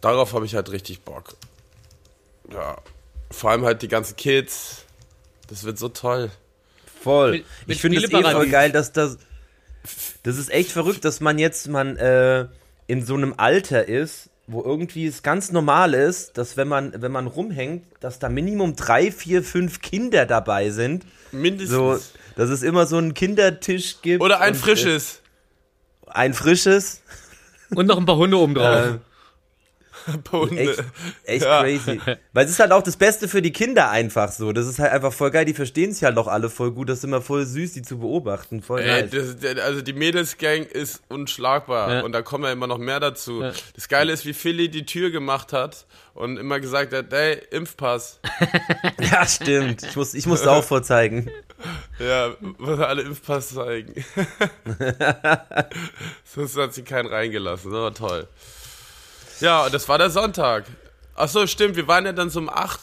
Darauf habe ich halt richtig Bock. Ja, vor allem halt die ganzen Kids. Das wird so toll. Voll. Mit- mit ich finde es eh voll geil, dass das. Das ist echt verrückt, dass man jetzt man äh, in so einem Alter ist, wo irgendwie es ganz normal ist, dass wenn man wenn man rumhängt, dass da Minimum drei, vier, fünf Kinder dabei sind. Mindestens. So, dass es immer so einen Kindertisch gibt. Oder ein und, frisches. Äh, ein frisches. Und noch ein paar Hunde oben drauf. Äh, [laughs] Hunde. echt echt Ja. crazy. Weil es ist halt auch das Beste für die Kinder einfach so. Das ist halt einfach voll geil. Die verstehen sich halt auch alle voll gut. Das ist immer voll süß, die zu beobachten. Voll Ey, das, also die Mädelsgang ist unschlagbar Ja. und da kommen ja immer noch mehr dazu. Ja. Das Geile ist, wie Philly die Tür gemacht hat und immer gesagt hat, hey, Impfpass. [laughs] Ja, stimmt. Ich, muss, ich musste auch vorzeigen. [laughs] Ja, muss er alle Impfpass zeigen. Sonst hat sie keinen reingelassen, das war toll. Ja, und das war der Sonntag. Ach so, stimmt, wir waren ja dann so um acht,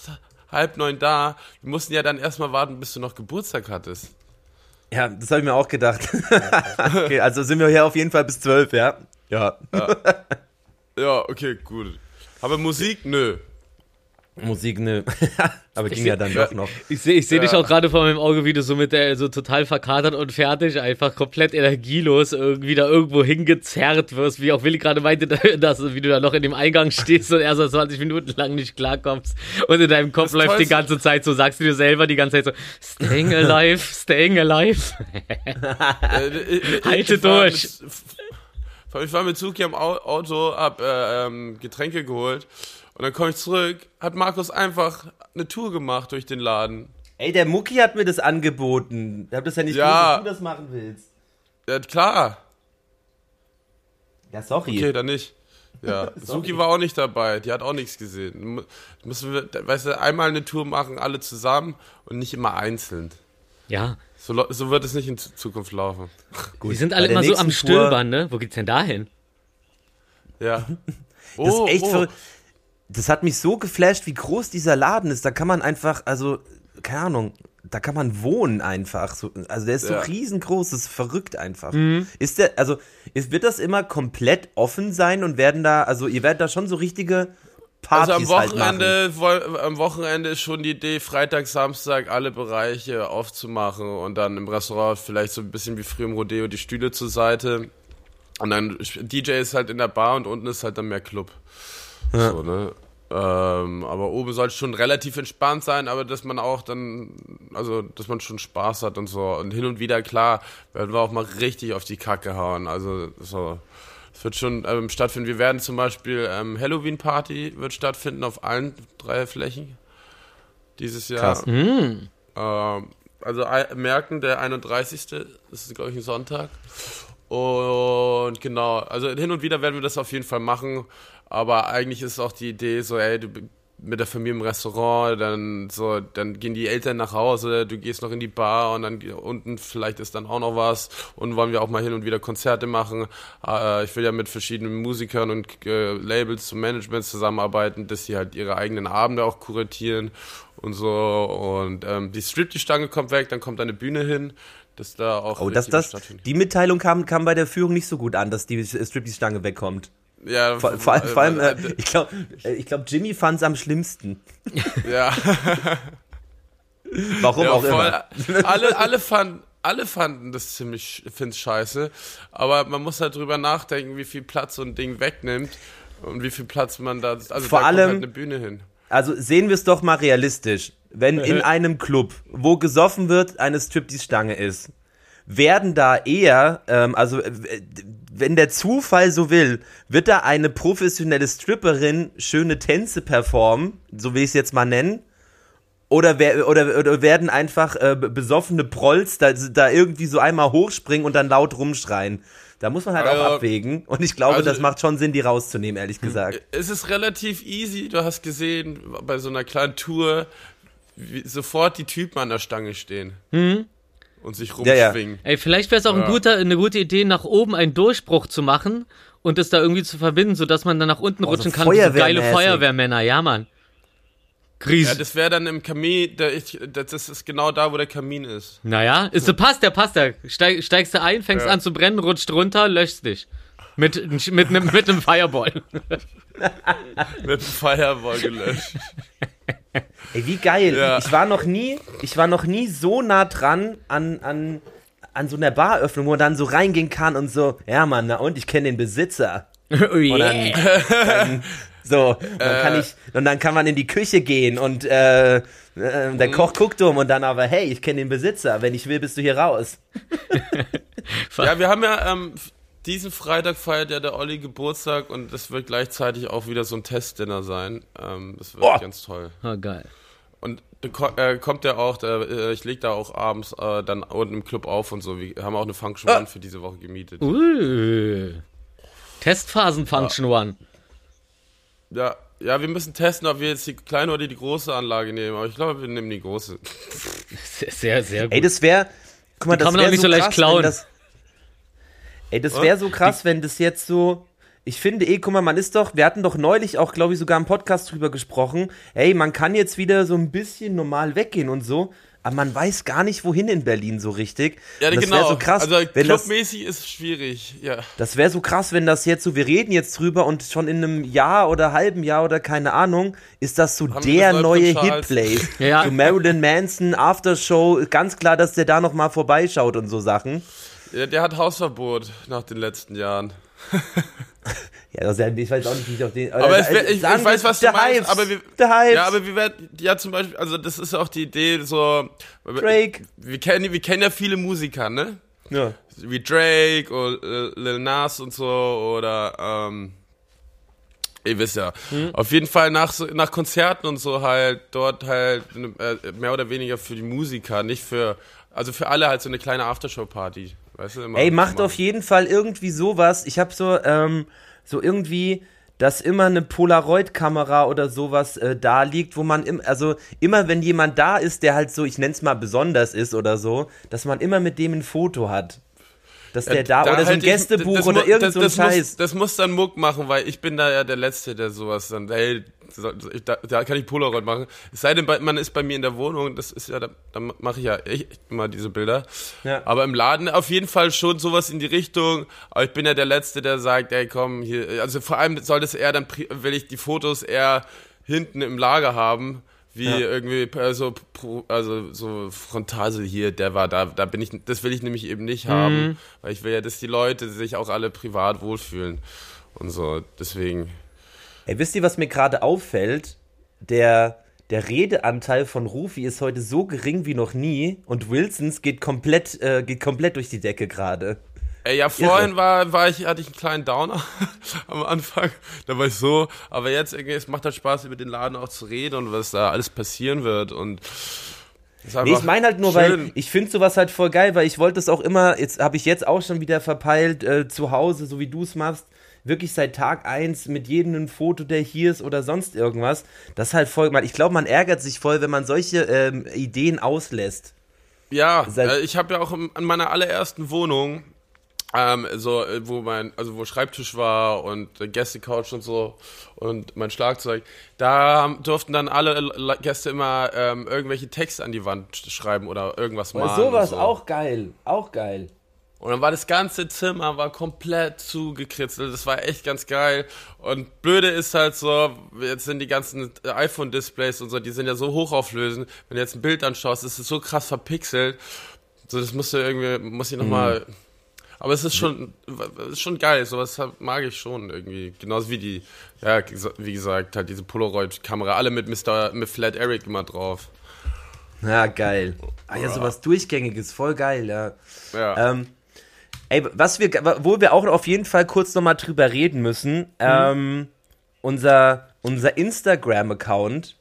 halb neun da. Wir mussten ja dann erstmal warten, bis du noch Geburtstag hattest. Ja, das habe ich mir auch gedacht. [laughs] okay, also sind wir hier auf jeden Fall bis zwölf, ja? Ja. Ja, okay, gut. Aber Musik, nö. Musik, nö. [laughs] Aber ging ja dann doch noch. Ich sehe ich seh dich Ja. auch gerade vor meinem Auge, wie du so mit der so total verkatert und fertig, einfach komplett energielos irgendwie da irgendwo hingezerrt wirst, wie auch Willi gerade meinte, [laughs] dass wie du da noch in dem Eingang stehst und erst so 20 Minuten lang nicht klarkommst und in deinem Kopf Das läuft die ganze Zeit so, sagst du dir selber die ganze Zeit so, staying [laughs] alive, staying alive. Äh, ich- Halte ich war durch. Mit, vor allem, ich war mit Suki am Au- Auto, hab äh, ähm, Getränke geholt und dann komme ich zurück, hat Markus einfach eine Tour gemacht durch den Laden. Ey, der Mucki hat mir das angeboten. Ich hab das ja nicht Ja. gewusst, dass du das machen willst. Ja, klar. Ja, sorry. Okay, dann nicht. Ja, [laughs] Suki war auch nicht dabei, die hat auch nichts gesehen. Müssen wir, weißt du, einmal eine Tour machen, alle zusammen und nicht immer einzeln. Ja, So, so wird es nicht in Zu- Zukunft laufen. [laughs] die sind alle immer so am Stöbern, ne? Wo geht's denn da hin? Ja. [laughs] Das Oh, ist echt oh. verrückt. Das hat mich so geflasht, wie groß dieser Laden ist. Da kann man einfach, also, keine Ahnung, da kann man wohnen einfach. So, also der ist so Ja. riesengroß, das ist verrückt einfach. Mhm. Ist der, also, ist, wird das immer komplett offen sein und werden da, also ihr werdet da schon so richtige Partys Also am halt. Wochenende, woll- am Wochenende ist schon die Idee, Freitag, Samstag alle Bereiche aufzumachen und dann im Restaurant vielleicht so ein bisschen wie früher im Rodeo die Stühle zur Seite. Und dann DJ ist halt in der Bar und unten ist halt dann mehr Club. So, ne? Ähm, aber oben soll es schon relativ entspannt sein, aber dass man auch dann, also dass man schon Spaß hat und so. Und hin und wieder, klar, werden wir auch mal richtig auf die Kacke hauen. Also so. Es wird schon ähm, stattfinden. Wir werden zum Beispiel ähm, Halloween Party wird stattfinden auf allen drei Flächen dieses Jahr. Krass. Hm. Ähm, also ei- merken, der 31. Das ist, glaube ich, ein Sonntag. Und genau, also hin und wieder werden wir das auf jeden Fall machen. Aber eigentlich ist auch die Idee so, ey, du mit der Familie im Restaurant, dann so, dann gehen die Eltern nach Hause, du gehst noch in die Bar und dann unten vielleicht ist dann auch noch was und wollen wir auch mal hin und wieder Konzerte machen. Äh, ich will ja mit verschiedenen Musikern und äh, Labels zum Management zusammenarbeiten, dass sie halt ihre eigenen Abende auch kuratieren und so und ähm, die Strip, die Stange kommt weg, dann kommt eine Bühne hin, dass da auch Oh, das, richtig was das, die Mitteilung kam, kam bei der Führung nicht so gut an, dass die Striptease-Stange wegkommt. Ja, Vor, vor, allem- vor allem, äh, äh, ich glaube, ich glaub, Jimmy fand es am schlimmsten. ja. [laughs] Warum Ja, auch voll. immer. alle, alle, fanden, alle fanden das ziemlich, find's scheiße. Aber man muss halt drüber nachdenken, wie viel Platz so ein Ding wegnimmt und wie viel Platz man da. Also Vor da allem- kommt halt eine Bühne hin. Also sehen wir es doch mal realistisch. Wenn in [laughs] einem Club, wo gesoffen wird, eine Striptease-Stange ist, werden da eher, ähm, also äh, wenn der Zufall so will, wird da eine professionelle Stripperin schöne Tänze performen, so will ich es jetzt mal nennen, oder, wer, oder, oder werden einfach äh, be- besoffene Prolls da, da irgendwie so einmal hochspringen und dann laut rumschreien. Da muss man halt auch Also- abwägen. Und ich glaube, also- das macht schon Sinn, die rauszunehmen, ehrlich gesagt. Es ist relativ easy. Du hast gesehen, bei so einer kleinen Tour, wie sofort die Typen an der Stange stehen. Und sich Ja, ja. rumschwingen. Ey, vielleicht wäre es auch ein Ja. guter, eine gute Idee, nach oben einen Durchbruch zu machen und das da irgendwie zu verbinden, sodass man dann nach unten Oh, so rutschen kann. wie So geile. Feuerwehrmänner, ja, Mann. Gries. Ja, das wäre dann im Kamin, der, ich, das ist genau da, wo der Kamin ist. naja, ist so passt, der passt der. Steig, steigst du ein, fängst Ja. an zu brennen, rutscht runter, löschst dich. Mit, mit, einem mit einem Fireball. [laughs] [laughs] Mit dem Fireball gelöscht. [laughs] Ey, wie geil. Ja. Ich war noch nie, ich war noch nie so nah dran an, an, an so einer Baröffnung, wo man dann so reingehen kann und so, ja Mann, na und ich kenne den Besitzer. [laughs] oh Und dann, yeah. dann so, dann kann ich, und dann kann man in die Küche gehen und äh, äh, der Koch guckt um und dann aber, hey, ich kenne den Besitzer, wenn ich will, bist du hier raus. Ja, wir haben ja ähm, diesen Freitag feiert ja der Olli Geburtstag und das wird gleichzeitig auch wieder so ein Testdinner sein. Ähm, das wird Boah. ganz toll. Oh, geil. Und äh, kommt ja auch, der, äh, ich leg da auch abends äh, dann unten im Club auf und so. Wir haben auch eine Function Ah. One für diese Woche gemietet. Uh. Testphasen Function One. Ja, ja, wir müssen testen, ob wir jetzt die kleine oder die große Anlage nehmen. Aber ich glaube, wir nehmen die große. [laughs] Sehr, sehr, gut. Ey, das wäre, guck mal, Die das kann man auch nicht so so leicht krass, klauen. Wenn das, ey, das wäre so krass, wenn das jetzt so, ich finde eh, guck mal, man ist doch, wir hatten doch neulich auch, glaube ich, sogar im Podcast drüber gesprochen, ey, man kann jetzt wieder so ein bisschen normal weggehen und so, aber man weiß gar nicht, wohin in Berlin so richtig. Ja, Und das genau. wäre so krass, also wenn das, clubmäßig ist schwierig. Ja. das wäre so krass, wenn das jetzt so, wir reden jetzt drüber und schon in einem Jahr oder halben Jahr oder keine Ahnung, ist das so Haben der das neue? Hitplace. [laughs] Ja. So Marilyn Manson, Aftershow, ganz klar, dass der da nochmal vorbeischaut und so Sachen. Ja, der hat Hausverbot nach den letzten Jahren. [laughs] Ja, das ist ja, ich weiß auch nicht, wie ich auf den. Aber es wär, ich, ich sagen weiß, wir, was du meinst, Hypes, aber wir, ja, aber wir werden, ja, zum Beispiel, also das ist auch die Idee, so, Drake. wir kennen, wir kennen ja viele Musiker, ne? Ja. Wie Drake oder äh, Lil Nas und so, oder, ähm, ihr wisst ja. Hm. Auf jeden Fall nach, nach Konzerten und so halt, dort halt, äh, mehr oder weniger für die Musiker, nicht für, also für alle halt so eine kleine Aftershow-Party, weißt du? Ey, macht auf jeden Fall irgendwie sowas. Ich habe so, ähm, so irgendwie, dass immer eine Polaroid-Kamera oder sowas äh, da liegt, wo man, im, also immer wenn jemand da ist, der halt so, ich nenn's mal besonders ist oder so, dass man immer mit dem ein Foto hat. Dass der da, oder so ein halt ich- Gästebuch das oder irgend das, so ein Scheiß. Muss, das muss dann Muck machen, weil ich bin da ja der Letzte, der sowas dann, ich- da, da kann ich Polaroid machen. Es sei denn, man ist bei mir in der Wohnung, das ist ja, da, da mache ich ja echt immer diese Bilder. Ja. Aber im Laden auf jeden Fall schon sowas in die Richtung. Aber ich bin ja der Letzte, der sagt, ey, komm, hier, also vor allem soll das eher dann, will ich die Fotos eher hinten im Lager haben. Wie Ja. irgendwie, also, also so frontal, so hier, der war da, da bin ich, das will ich nämlich eben nicht haben, weil ich will ja, dass die Leute sich auch alle privat wohlfühlen und so, deswegen. Ey, wisst ihr, was mir gerade auffällt? Der, der Redeanteil von Rufi ist heute so gering wie noch nie und Wilsons geht komplett, äh, geht komplett durch die Decke gerade. Ey, ja, vorhin war, war ich, hatte ich einen kleinen Downer [laughs] am Anfang, da war ich so, aber jetzt irgendwie, es macht halt Spaß, über den Laden auch zu reden und was da alles passieren wird und Nee, ich meine halt nur, weil schön. ich finde sowas halt voll geil, weil ich wollte es auch immer, jetzt habe ich jetzt auch schon wieder verpeilt, äh, zu Hause, so wie du es machst, wirklich seit Tag 1 mit jedem ein Foto, der hier ist oder sonst irgendwas. Das ist halt voll, ich glaube, man ärgert sich voll, wenn man solche ähm, Ideen auslässt. Ja, äh, ich habe ja auch im, an meiner allerersten Wohnung, ähm, so, äh, wo mein, also wo Schreibtisch war und äh, Gästecouch und so und mein Schlagzeug, da haben- durften dann alle Gäste immer ähm, irgendwelche Texte an die Wand schreiben oder irgendwas malen. sowas und so. auch geil, auch geil. Und dann war das ganze Zimmer war komplett zugekritzelt. Das war echt ganz geil. Und blöde ist halt so, jetzt sind die ganzen iPhone-Displays und so, die sind ja so hochauflösend. Wenn du jetzt ein Bild anschaust, ist es so krass verpixelt. So, das musst du irgendwie, muss ich nochmal. Mhm. Aber es ist schon, es ist schon geil. Sowas mag ich schon irgendwie. Genauso wie die, ja, wie gesagt, halt diese Polaroid-Kamera. Alle mit Mr. mit Flat Eric immer drauf. Ja, geil. Ah ja, sowas Durchgängiges, voll geil, ja. Ja. Ähm, ey, was wir, wo wir auch auf jeden Fall kurz nochmal drüber reden müssen, ähm, unser, unser Instagram-Account,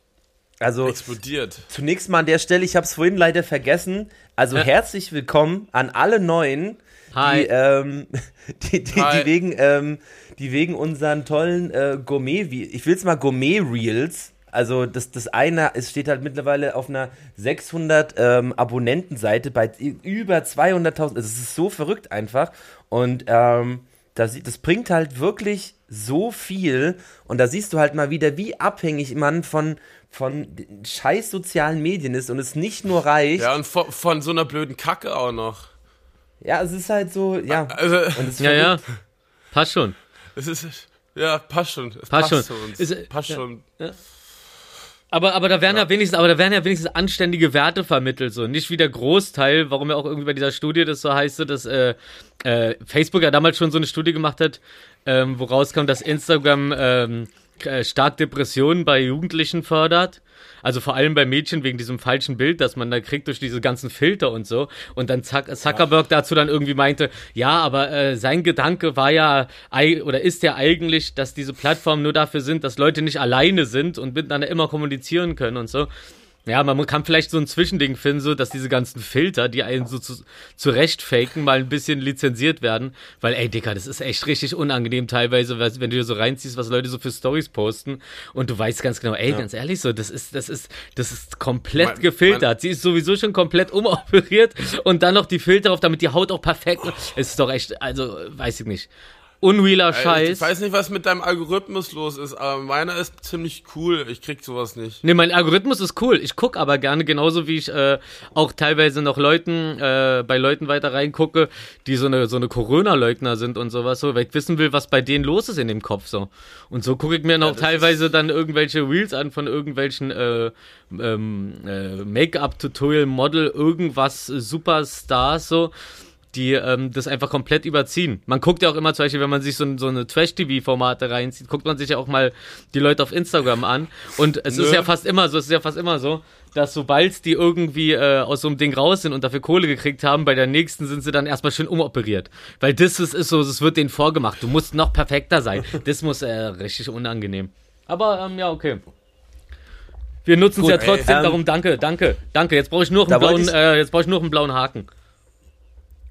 also Explodiert. zunächst mal an der Stelle, ich habe es vorhin leider vergessen, also herzlich willkommen an alle Neuen, Hi. die, ähm, [laughs] die, die, Hi. die wegen, ähm, die wegen unseren tollen äh, Gourmet, ich will es mal Gourmet-Reels, also das, das eine, es steht halt mittlerweile auf einer 600 ähm, Abonnentenseite bei über 200.000, es ist so verrückt einfach und ähm, das, das bringt halt wirklich so viel und da siehst du halt mal wieder, wie abhängig man von, von scheiß sozialen Medien ist und es nicht nur reicht. Ja, und von, von so einer blöden Kacke auch noch. Ja, es ist halt so, ja. Also, Und es ist Ja, ja. Passt schon. Es ist, ja, passt schon. Es Passt schon. zu uns. Ist, passt ja. schon. Aber, aber da werden ja. wenigstens, aber da werden ja wenigstens anständige Werte vermittelt, so. Nicht wie der Großteil, warum ja auch irgendwie bei dieser Studie das so heißt, so, dass äh, äh, Facebook ja damals schon so eine Studie gemacht hat, ähm, wo rauskam, dass Instagram ähm, äh, stark Depressionen bei Jugendlichen fördert. Also vor allem bei Mädchen wegen diesem falschen Bild, das man da kriegt durch diese ganzen Filter und so. Und dann Zuck Zuckerberg dazu dann irgendwie meinte, ja, aber äh, sein Gedanke war ja oder ist ja eigentlich, dass diese Plattformen nur dafür sind, dass Leute nicht alleine sind und miteinander immer kommunizieren können und so. Ja, man kann vielleicht so ein Zwischending finden, so dass diese ganzen Filter, die einen so zu, zurecht faken, mal ein bisschen lizenziert werden. Weil, ey, Dicker, das ist echt richtig unangenehm teilweise, wenn du dir so reinziehst, was Leute so für Stories posten und du weißt ganz genau, ey, ganz ehrlich, so, das ist, das ist, das ist komplett Man- gefiltert. Sie ist sowieso schon komplett umoperiert und dann noch die Filter drauf, damit die Haut auch perfekt. Es ist doch echt, also, weiß ich nicht. Unrealer Scheiß. Ich weiß nicht, was mit deinem Algorithmus los ist, aber meiner ist ziemlich cool. Ich krieg sowas nicht. Ne, mein Algorithmus ist cool. Ich gucke aber gerne, genauso wie ich äh, auch teilweise noch Leuten, äh, bei Leuten weiter reingucke, die so eine, so eine Corona-Leugner sind und sowas, so, weil ich wissen will, was bei denen los ist in dem Kopf, so. Und so gucke ich mir noch das teilweise dann irgendwelche Reels an von irgendwelchen äh, ähm, äh, Make-up-Tutorial-Model, irgendwas, Superstars, so die ähm, das einfach komplett überziehen. Man guckt ja auch immer zum Beispiel, wenn man sich so, so eine Trash-TV-Formate reinzieht, guckt man sich ja auch mal die Leute auf Instagram an. Und es ist Nö. ja fast immer so, es ist ja fast immer so, dass sobald die irgendwie äh, aus so einem Ding raus sind und dafür Kohle gekriegt haben, bei der nächsten sind sie dann erstmal schön umoperiert. Weil das ist, ist so, es wird denen vorgemacht. Du musst noch perfekter sein. Das muss äh, richtig unangenehm. Aber ähm, ja, okay. Wir nutzen es ja ey, trotzdem, ähm, darum danke, danke, danke. Jetzt brauche ich nur einen wollte blauen, ich- äh, jetzt brauche ich nur noch einen blauen Haken.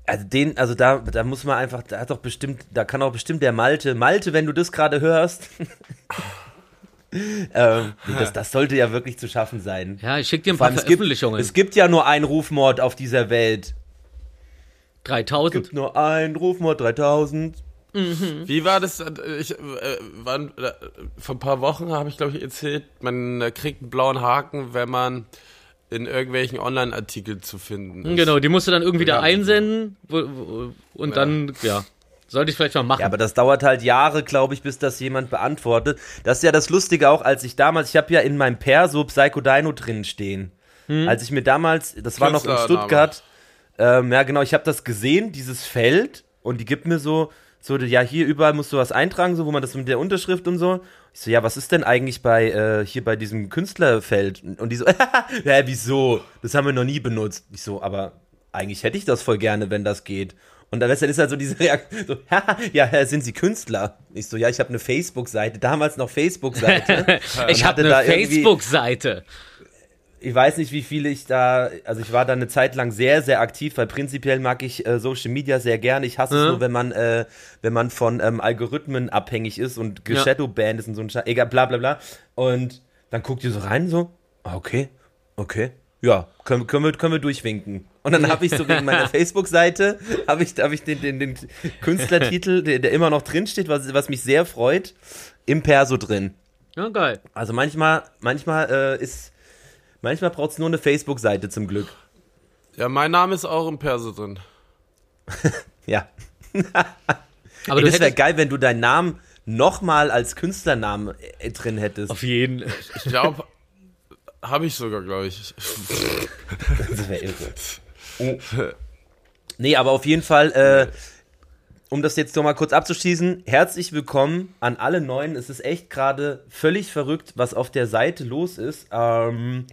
Also den, also da, da muss man einfach, da hat doch bestimmt, da kann auch bestimmt der Malte, Malte, wenn du das gerade hörst. [laughs] ähm, das, das sollte ja wirklich zu schaffen sein. Ja, ich schicke dir ein paar allem, es gibt, Veröffentlichungen. es gibt ja nur einen Rufmord auf dieser Welt. 3000. gibt nur einen Rufmord, 3000. Wie war das? äh, Ich, äh, wann, äh, vor ein paar Wochen habe ich, glaube ich, erzählt, man äh, kriegt einen blauen Haken, wenn man in irgendwelchen Online-Artikeln zu finden ist. Genau, die musst du dann irgendwie da Ja. einsenden wo, wo, und dann, ja, sollte ich vielleicht mal machen. Ja, aber das dauert halt Jahre, glaube ich, bis das jemand beantwortet. Das ist ja das Lustige auch, als ich damals, ich habe ja in meinem Perso Psycho Dino drin stehen. Als ich mir damals, das war noch in. Stuttgart, ähm, ja genau, ich habe das gesehen, dieses Feld, und die gibt mir so, so, ja, hier überall musst du was eintragen, so, wo man das mit der Unterschrift und so. Ich so, ja, was ist denn eigentlich bei, äh, hier bei diesem Künstlerfeld? Und die so, [laughs] hä, wieso? Das haben wir noch nie benutzt. Ich so, aber eigentlich hätte ich das voll gerne, wenn das geht. Und dann ist halt so diese [laughs] Reaktion, so, [laughs] ja, sind Sie Künstler? Ich so, ja, ich habe eine Facebook-Seite, damals noch Facebook-Seite. ich habe eine Facebook-Seite. Ich weiß nicht, wie viele ich da, also ich war da eine Zeit lang sehr, sehr aktiv, weil prinzipiell mag ich äh, Social Media sehr gerne. Ich hasse Ja. es nur, wenn man, äh, wenn man von ähm, Algorithmen abhängig ist und Ja. geshadowbanned ist und so ein Scheiß, egal, bla bla bla. Und dann guckt ihr so rein, so, ah, okay, okay, ja, können, können, wir, können wir durchwinken. Und dann habe ich so wegen meiner [laughs] Facebook-Seite, habe ich, hab ich den, den, den Künstlertitel, [laughs] der, der immer noch drin steht, was, was mich sehr freut, im Perso drin. Ja, geil. Also manchmal, manchmal äh, ist, manchmal braucht es nur eine Facebook-Seite zum Glück. Ja, mein Name ist auch im Perso drin. [laughs] Ja. Aber Ey, das wäre geil, wenn du deinen Namen nochmal als Künstlernamen äh, drin hättest. auf jeden. Ich glaube, habe ich sogar, glaube ich. [laughs] Das wäre irre. Oh. Nee, aber auf jeden Fall, äh, um das jetzt nochmal kurz abzuschließen, herzlich willkommen an alle Neuen. Es ist echt gerade völlig verrückt, was auf der Seite los ist. Ähm,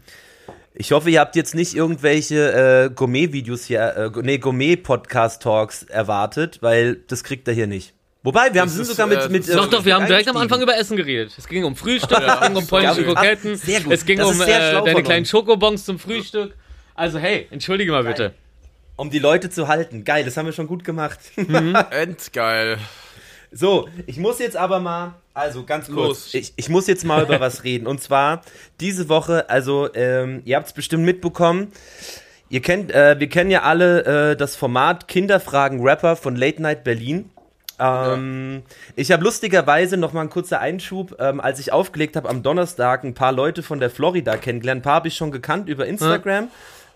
ich hoffe, ihr habt jetzt nicht irgendwelche äh, Gourmet-Videos hier, äh, nee, Gourmet-Podcast-Talks erwartet, weil das kriegt ihr hier nicht. Wobei, wir haben sind sogar mit, äh, mit Doch, doch, wir haben direkt am Anfang über Essen geredet. Es ging um Frühstück, es ging um polnische [laughs] Ja, gut. es ging Das um äh, deine kleinen. Schokobons zum Frühstück. Also hey, entschuldige mal bitte. Um die Leute zu halten. Geil, das haben wir schon gut gemacht. [laughs] Endgeil. So, ich muss jetzt aber mal, also ganz kurz, Los. Ich, ich muss jetzt mal über was reden. Und zwar diese Woche, also ähm, ihr habt es bestimmt mitbekommen. Ihr kennt, äh, wir kennen ja alle äh, das Format Kinderfragen Rapper von Late Night Berlin. Ähm, Ich habe lustigerweise noch mal ein kurzer Einschub, ähm, als ich aufgelegt habe am Donnerstag ein paar Leute von der Florida kennengelernt. Ein paar habe ich schon gekannt über Instagram.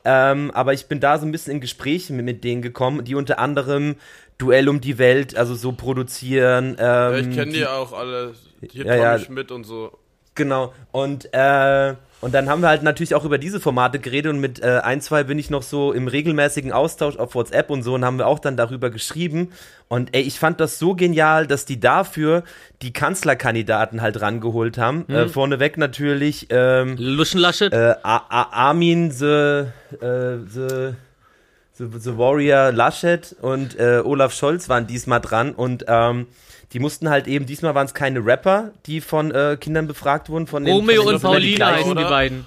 Ähm, aber ich bin da so ein bisschen in Gespräche mit, mit denen gekommen, die unter anderem Duell um die Welt, also so produzieren. Ähm, Ja, ich kenne die auch alle. Hier Ja, Tommy ja. Schmidt und so. Genau. Und, äh, und dann haben wir halt natürlich auch über diese Formate geredet und mit äh, ein, zwei bin ich noch so im regelmäßigen Austausch auf WhatsApp und so und haben wir auch dann darüber geschrieben. Und ey, ich fand das so genial, dass die dafür die Kanzlerkandidaten halt rangeholt haben. Äh, vorneweg natürlich ähm, Luschenlaschet? äh, A A Armin the, äh, the, the, the Warrior Laschet und äh, Olaf Scholz waren diesmal dran und ähm, die mussten halt eben, diesmal waren es keine Rapper, die von äh, Kindern befragt wurden. Von den, Romeo von den und Paulina heißen die beiden.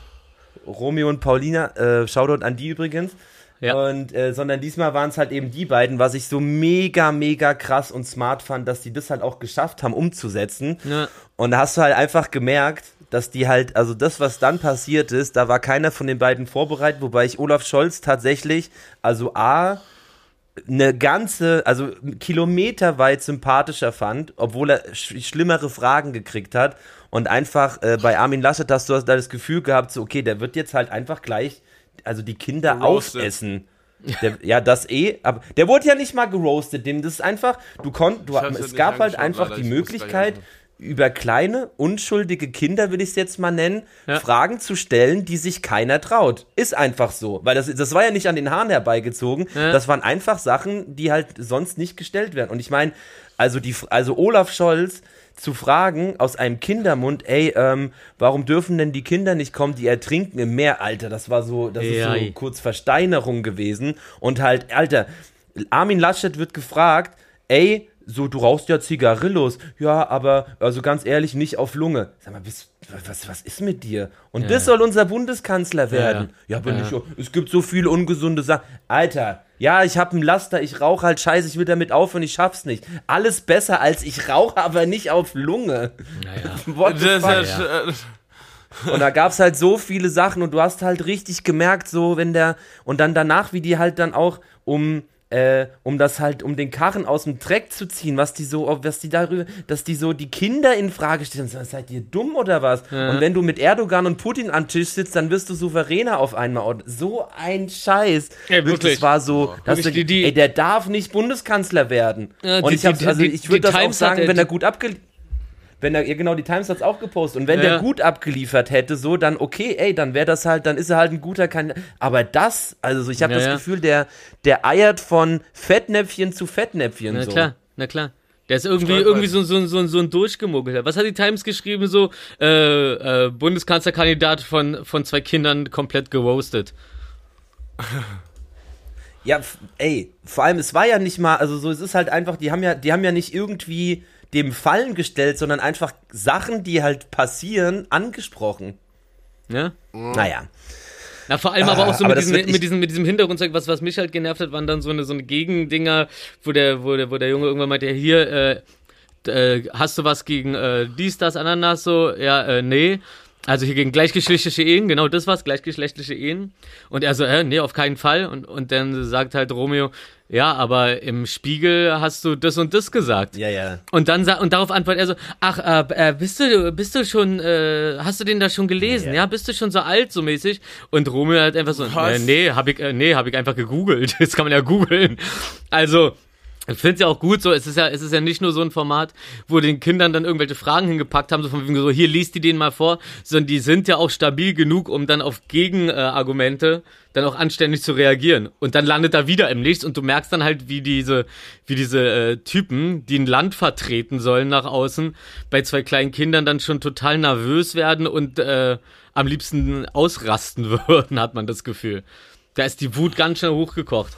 Romeo und Paulina, äh, Shoutout an die übrigens. Ja. Und äh, sondern diesmal waren es halt eben die beiden, was ich so mega, mega krass und smart fand, dass die das halt auch geschafft haben umzusetzen. Ja. Und da hast du halt einfach gemerkt, dass die halt, also das, was dann passiert ist, da war keiner von den beiden vorbereitet, wobei ich Olaf Scholz tatsächlich, also A, eine ganze, also kilometerweit sympathischer fand, obwohl er sch schlimmere Fragen gekriegt hat. Und einfach äh, bei Armin Laschet hast du da das Gefühl gehabt, so, okay, der wird jetzt halt einfach gleich, also die Kinder Geroastet. aufessen. Der, ja, das eh, aber der wurde ja nicht mal geroastet, dem das ist einfach, du konntest, du, es gab halt einfach die Möglichkeit. Über kleine, unschuldige Kinder, will ich es jetzt mal nennen, Ja. Fragen zu stellen, die sich keiner traut. Ist einfach so. Weil das, das war ja nicht an den Haaren herbeigezogen. Ja. Das waren einfach Sachen, die halt sonst nicht gestellt werden. Und ich meine, also, die, also Olaf Scholz zu fragen aus einem Kindermund, ey, ähm, warum dürfen denn die Kinder nicht kommen, die ertrinken im Meer, Alter, das war so, das ist Ja. so kurz Versteinerung gewesen. Und halt, Alter, Armin Laschet wird gefragt, ey, so, du rauchst ja Zigarillos. Ja, aber, also ganz ehrlich, nicht auf Lunge. Sag mal, bist, was, was ist mit dir? Und das soll unser Bundeskanzler werden. Ja, aber Ja. nicht, so- es gibt so viele ungesunde Sachen. Alter, ja, ich habe einen Laster, ich rauche halt scheiße, ich will damit aufhören, ich schaff's nicht. Alles besser als ich rauche, aber nicht auf Lunge. Naja. [laughs] Das ist ja, äh, Und da gab's halt so viele Sachen und du hast halt richtig gemerkt, so wenn der und dann danach, wie die halt dann auch um äh, um das halt, um den Karren aus dem Dreck zu ziehen, was die so, was die darüber, dass die so die Kinder in Frage stellen, so, seid ihr dumm oder was? Und wenn du mit Erdogan und Putin am Tisch sitzt, dann wirst du souveräner auf einmal. Und so ein Scheiß. Ja, wirklich. Das war so, dass du, die- die- ey, der darf nicht Bundeskanzler werden. Ja, und die- ich also ich würde das auch sagen, wenn er gut abge wenn er, ja genau, die Times hat's auch gepostet. Und wenn Ja. der gut abgeliefert hätte, so, dann okay, ey, dann wäre das halt, dann ist er halt ein guter Kandidat. Aber das, also so, ich habe Ja, das ja. Gefühl, der, der eiert von Fettnäpfchen zu Fettnäpfchen. Na so. klar, na klar. Der ist irgendwie, irgendwie so, so, so, so ein Durchgemoggelter. Was hat die Times geschrieben? So, äh, äh, Bundeskanzlerkandidat von, von zwei Kindern komplett geroastet. Ja, ey, vor allem, es war ja nicht mal, also so, es ist halt einfach, die haben ja, die haben ja nicht irgendwie dem Fallen gestellt, sondern einfach Sachen, die halt passieren, angesprochen. Ja? Naja. Na, vor allem aber auch so Ah, aber mit, diesem, mit, diesem, mit diesem Hintergrundzeug, was, was mich halt genervt hat, waren dann so eine, so eine Gegendinger, wo der, wo, der, wo der Junge irgendwann meinte, ja, hier, äh, äh, hast du was gegen äh, dies, das, Ananas, so, ja, äh, nee. Also hier gegen gleichgeschlechtliche Ehen, genau das war's, gleichgeschlechtliche Ehen. Und er so, äh, nee, auf keinen Fall. Und, und dann sagt halt Romeo, ja, aber im Spiegel hast du das und das gesagt. Ja, ja. Und dann und darauf antwortet er so, ach, äh, äh, bist du, bist du schon, äh, hast du den da schon gelesen? Ja. Ja, bist du schon so alt, so mäßig? Und Romeo halt einfach so, Was? äh, nee, hab ich, äh, nee, hab ich einfach gegoogelt. [laughs] Das kann man ja googeln. Also, ich finde es ja auch gut so, es ist ja, es ist ja nicht nur so ein Format, wo den Kindern dann irgendwelche Fragen hingepackt haben, so von wegen so, hier liest die denen mal vor, sondern die sind ja auch stabil genug, um dann auf Gegenargumente Argumente dann auch anständig zu reagieren. Und dann landet er wieder im Nichts und du merkst dann halt, wie diese, wie diese äh, Typen, die ein Land vertreten sollen nach außen, bei zwei kleinen Kindern dann schon total nervös werden und äh, am liebsten ausrasten [laughs] würden, hat man das Gefühl. Da ist die Wut ganz schnell hochgekocht.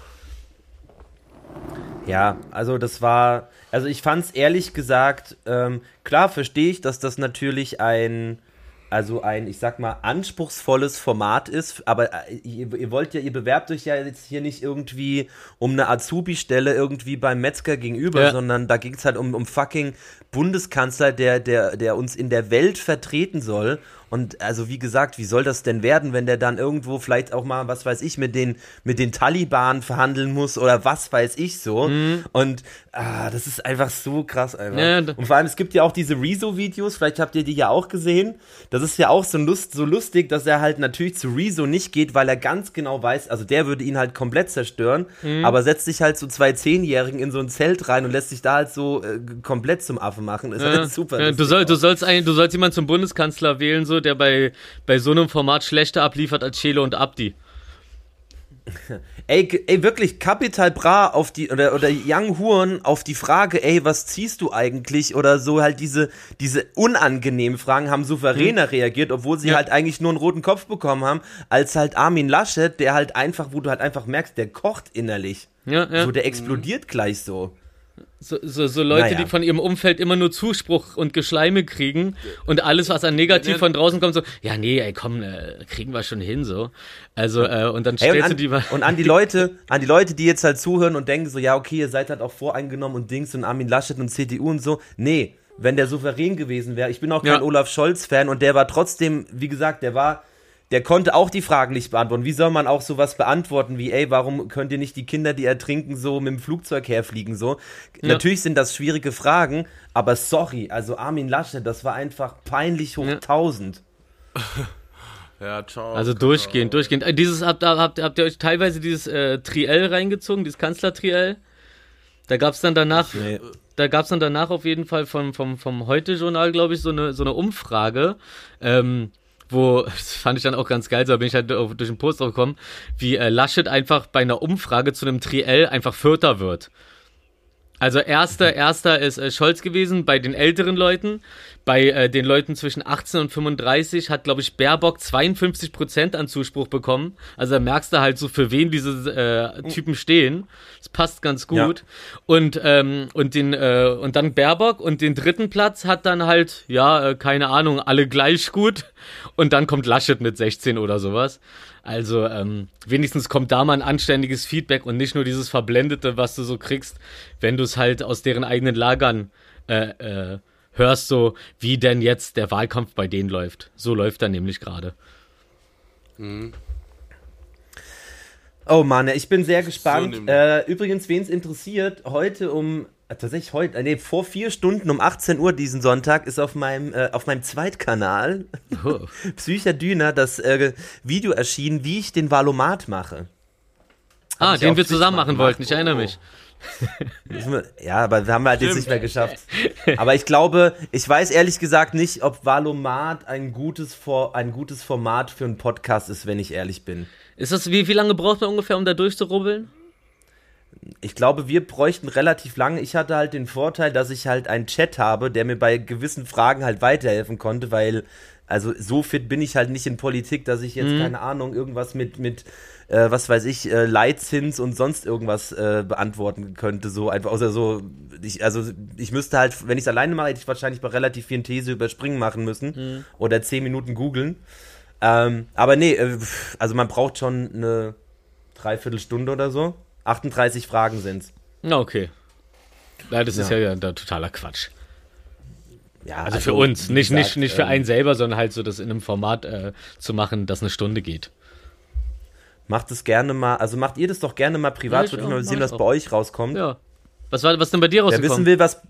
Ja, also das war, also ich fand es ehrlich gesagt, ähm, klar verstehe ich, dass das natürlich ein, also ein, ich sag mal, anspruchsvolles Format ist, aber äh, ihr, ihr wollt ja, ihr bewerbt euch ja jetzt hier nicht irgendwie um eine Azubi-Stelle irgendwie beim Metzger gegenüber, Ja. sondern da ging es halt um, um fucking Bundeskanzler, der, der, der uns in der Welt vertreten soll. Und also wie gesagt, wie soll das denn werden, wenn der dann irgendwo vielleicht auch mal, was weiß ich, mit den, mit den Taliban verhandeln muss oder was weiß ich so. Und ah, das ist einfach so krass einfach. Ja, Und vor allem, es gibt ja auch diese Rezo-Videos, vielleicht habt ihr die ja auch gesehen. Das ist ja auch so, lust, so lustig, dass er halt natürlich zu Rezo nicht geht, weil er ganz genau weiß, also der würde ihn halt komplett zerstören, aber setzt sich halt so zwei Zehnjährigen in so ein Zelt rein und lässt sich da halt so äh, komplett zum Affen machen. Ist Ja, halt super. du, soll, du, sollst ein, du sollst jemanden zum Bundeskanzler wählen, so, der bei, bei so einem Format schlechter abliefert als Chelo und Abdi. [laughs] Ey, ey, wirklich, Capital Bra auf die, oder, oder Young Huren auf die Frage, ey, was ziehst du eigentlich? Oder so halt diese, diese unangenehmen Fragen haben souveräner reagiert, obwohl sie Ja. halt eigentlich nur einen roten Kopf bekommen haben, als halt Armin Laschet, der halt einfach, wo du halt einfach merkst, der kocht innerlich. Ja, ja. So, der explodiert gleich so. So, so, so Leute, Naja. die von ihrem Umfeld immer nur Zuspruch und Geschleime kriegen und alles, was an negativ von draußen kommt, so, ja, nee, ey, komm, äh, kriegen wir schon hin, so. Also, äh, und dann Hey, und, stellst an, du die mal. und an die Leute, an die Leute, die jetzt halt zuhören und denken so, ja, okay, ihr seid halt auch voreingenommen und Dings und Armin Laschet und CDU und so. Nee, wenn der souverän gewesen wäre, ich bin auch kein Ja. Olaf Scholz-Fan und der war trotzdem, wie gesagt, der war, der konnte auch die Fragen nicht beantworten. Wie soll man auch sowas beantworten wie, ey, warum könnt ihr nicht die Kinder, die ertrinken, so mit dem Flugzeug herfliegen, so? Natürlich sind das schwierige Fragen, aber sorry, also Armin Laschet, das war einfach peinlich hoch Ja. 1000. [laughs] Ja, ciao. Also durchgehend, durchgehend. Äh, Dieses, habt, habt, habt ihr euch teilweise dieses äh, Triell reingezogen, dieses Kanzler-Triell? Da gab's dann danach, Nee. da gab's dann danach auf jeden Fall vom, vom, vom Heute-Journal, glaube ich, so eine, so eine Umfrage, ähm, wo, das fand ich dann auch ganz geil, so bin ich halt durch den Post drauf gekommen, wie äh, Laschet einfach bei einer Umfrage zu einem Triell einfach Vierter wird. Also erster, erster ist äh, Scholz gewesen bei den älteren Leuten. Bei äh, den Leuten zwischen 18 und 35 hat, glaube ich, Baerbock 52 Prozent an Zuspruch bekommen. Also da merkst du halt so, für wen diese äh, Typen stehen. Das passt ganz gut. Und, ähm, und, den, äh, und dann Baerbock und den dritten Platz hat dann halt, ja, äh, keine Ahnung, alle gleich gut. Und dann kommt Laschet mit 16 oder sowas. Also ähm, wenigstens kommt da mal ein anständiges Feedback und nicht nur dieses Verblendete, was du so kriegst, wenn du es halt aus deren eigenen Lagern äh, äh, hörst, so wie denn jetzt der Wahlkampf bei denen läuft. So läuft er nämlich gerade. Oh Mann, ich bin sehr gespannt. nämlich. äh, übrigens, wen es interessiert, heute um, tatsächlich heute, äh, nee, vor vier Stunden um 18 Uhr diesen Sonntag ist auf meinem, äh, auf meinem Zweitkanal Oh. [laughs] Psycher Düner das äh, Video erschienen, wie ich den Valomat mache. Ah, ich den wir zusammen machen mal wollten, ich erinnere mich. Wir- Ja, aber wir haben halt jetzt nicht mehr geschafft. [laughs] Aber ich glaube, ich weiß ehrlich gesagt nicht, ob Valomat ein gutes, For ein gutes Format für einen Podcast ist, wenn ich ehrlich bin. Ist das, wie, wie lange braucht man ungefähr, um da durchzurubbeln? Ich glaube, wir bräuchten relativ lange. Ich hatte halt den Vorteil, dass ich halt einen Chat habe, der mir bei gewissen Fragen halt weiterhelfen konnte, weil, also so fit bin ich halt nicht in Politik, dass ich jetzt, keine Ahnung, irgendwas mit, mit, äh, was weiß ich, äh, Leitzins und sonst irgendwas äh, beantworten könnte. So einfach, außer so, ich, also ich müsste halt, wenn ich es alleine mache, hätte ich wahrscheinlich bei relativ vielen These überspringen machen müssen oder zehn Minuten googeln. Ähm, aber nee, äh, also man braucht schon eine Dreiviertelstunde oder so. 38 Fragen sind's. Na, okay. Ja, das ist Ja. ja, totaler Quatsch. Ja, Also, für uns, nicht, nicht, gesagt, nicht für ähm, einen selber, sondern halt so das in einem Format äh, zu machen, das eine Stunde geht. Macht es gerne mal, also macht ihr das doch gerne mal privat, Ja, würde ich mal sehen, was bei euch rauskommt. Ja. Was war was denn bei dir Wer wissen rausgekommen? will, was.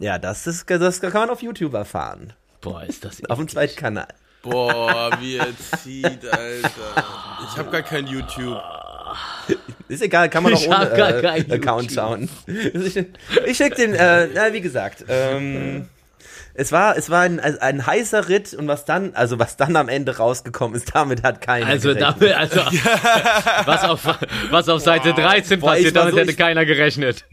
Ja, das ist das kann man auf YouTube erfahren. Boah, ist das Auf dem zweiten Kanal. Boah, wie er zieht, Alter. Ich habe gar kein YouTube. [laughs] Ist egal, kann man [laughs] auch ohne äh, Account YouTube. schauen. Ich, [laughs] ich schick den, äh, na, wie gesagt, ähm, es war, es war ein, ein heißer Ritt und was dann, also was dann am Ende rausgekommen ist, damit hat keiner Also, gerechnet. damit, also [laughs] was, auf, was auf Seite 13 Boah, passiert, war damit so- hätte ich- keiner gerechnet.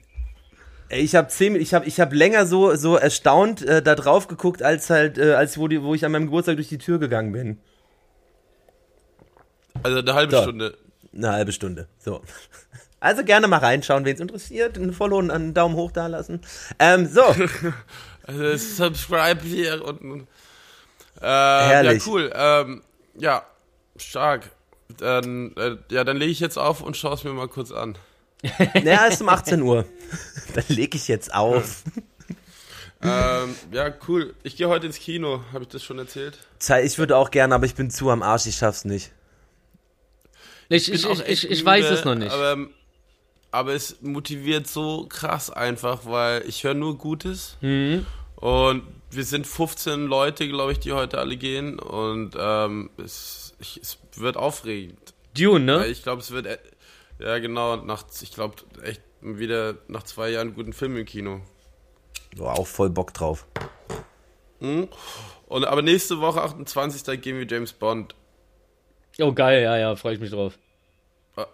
Ich habe zehn, ich habe, ich habe länger so, so erstaunt äh, da drauf geguckt, als halt, äh, als wo, die, wo ich an meinem Geburtstag durch die Tür gegangen bin. Also eine halbe So. Stunde. Eine halbe Stunde. So. Also gerne mal reinschauen, wen es interessiert. Ein Follow und einen Daumen hoch da lassen. Ähm, so. [laughs] Also subscribe hier unten. Äh, ja, Herrlich. cool. Ähm, ja, stark. Dann, äh, ja, dann lege ich jetzt auf und schaue es mir mal kurz an. [laughs] Naja, ist um 18 Uhr. [laughs] Dann leg ich jetzt auf. ähm, ja, cool. Ich gehe heute ins Kino. Habe ich das schon erzählt? Ich würde auch gerne, aber ich bin zu am Arsch, ich schaff's nicht. Ich, ich, ich, ich, ich weiß es noch nicht. Aber, aber es motiviert so krass einfach, weil ich höre nur Gutes. Mhm. Und wir sind 15 Leute, glaube ich, die heute alle gehen. Und ähm, es, ich, es wird aufregend. Dune, Weil ne? ich glaube, es wird. e- Ja, genau. Nach, ich glaube, echt wieder nach zwei Jahren guten Film im Kino. Boah, auch voll Bock drauf. Und, aber nächste Woche, 28. gehen wir James Bond. Oh, geil, ja, ja, freue ich mich drauf.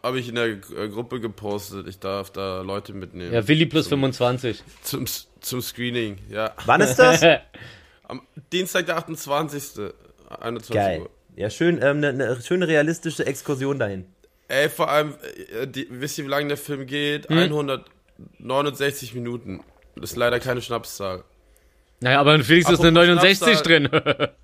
Habe ich in der äh, Gruppe gepostet. Ich darf da Leute mitnehmen. Ja, Willi plus 25. Zum, zum Screening, ja. Wann ist das? [laughs] Am Dienstag, der 28. 21 Geil. Uhr. Ja, schön, ähm, eine ne schöne realistische Exkursion dahin. Ey, vor allem, äh, die, wisst ihr, wie lange der Film geht? Hm? 169 Minuten. Das ist leider keine Schnapszahl. Naja, aber in Felix ist eine Apropos 69 Schnapszahl. drin. [laughs]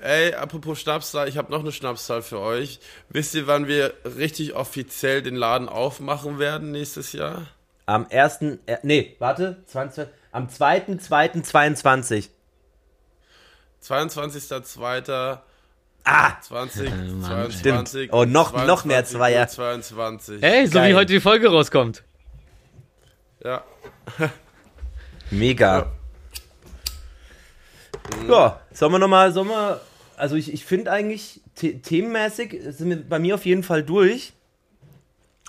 Ey, apropos Schnapszahl, ich habe noch eine Schnapszahl für euch. Wisst ihr, wann wir richtig offiziell den Laden aufmachen werden nächstes Jahr? Am 1. Äh, nee, warte, 20, am 2.2.22. 22.02. Ah, 2022. Stimmt. Oh, noch- noch mehr Zweier. 22. Ey, so Geil. wie heute die Folge rauskommt. Ja. mega. Ja, sollen wir nochmal, sollen wir, also ich, ich finde eigentlich, the themenmäßig sind wir bei mir auf jeden Fall durch.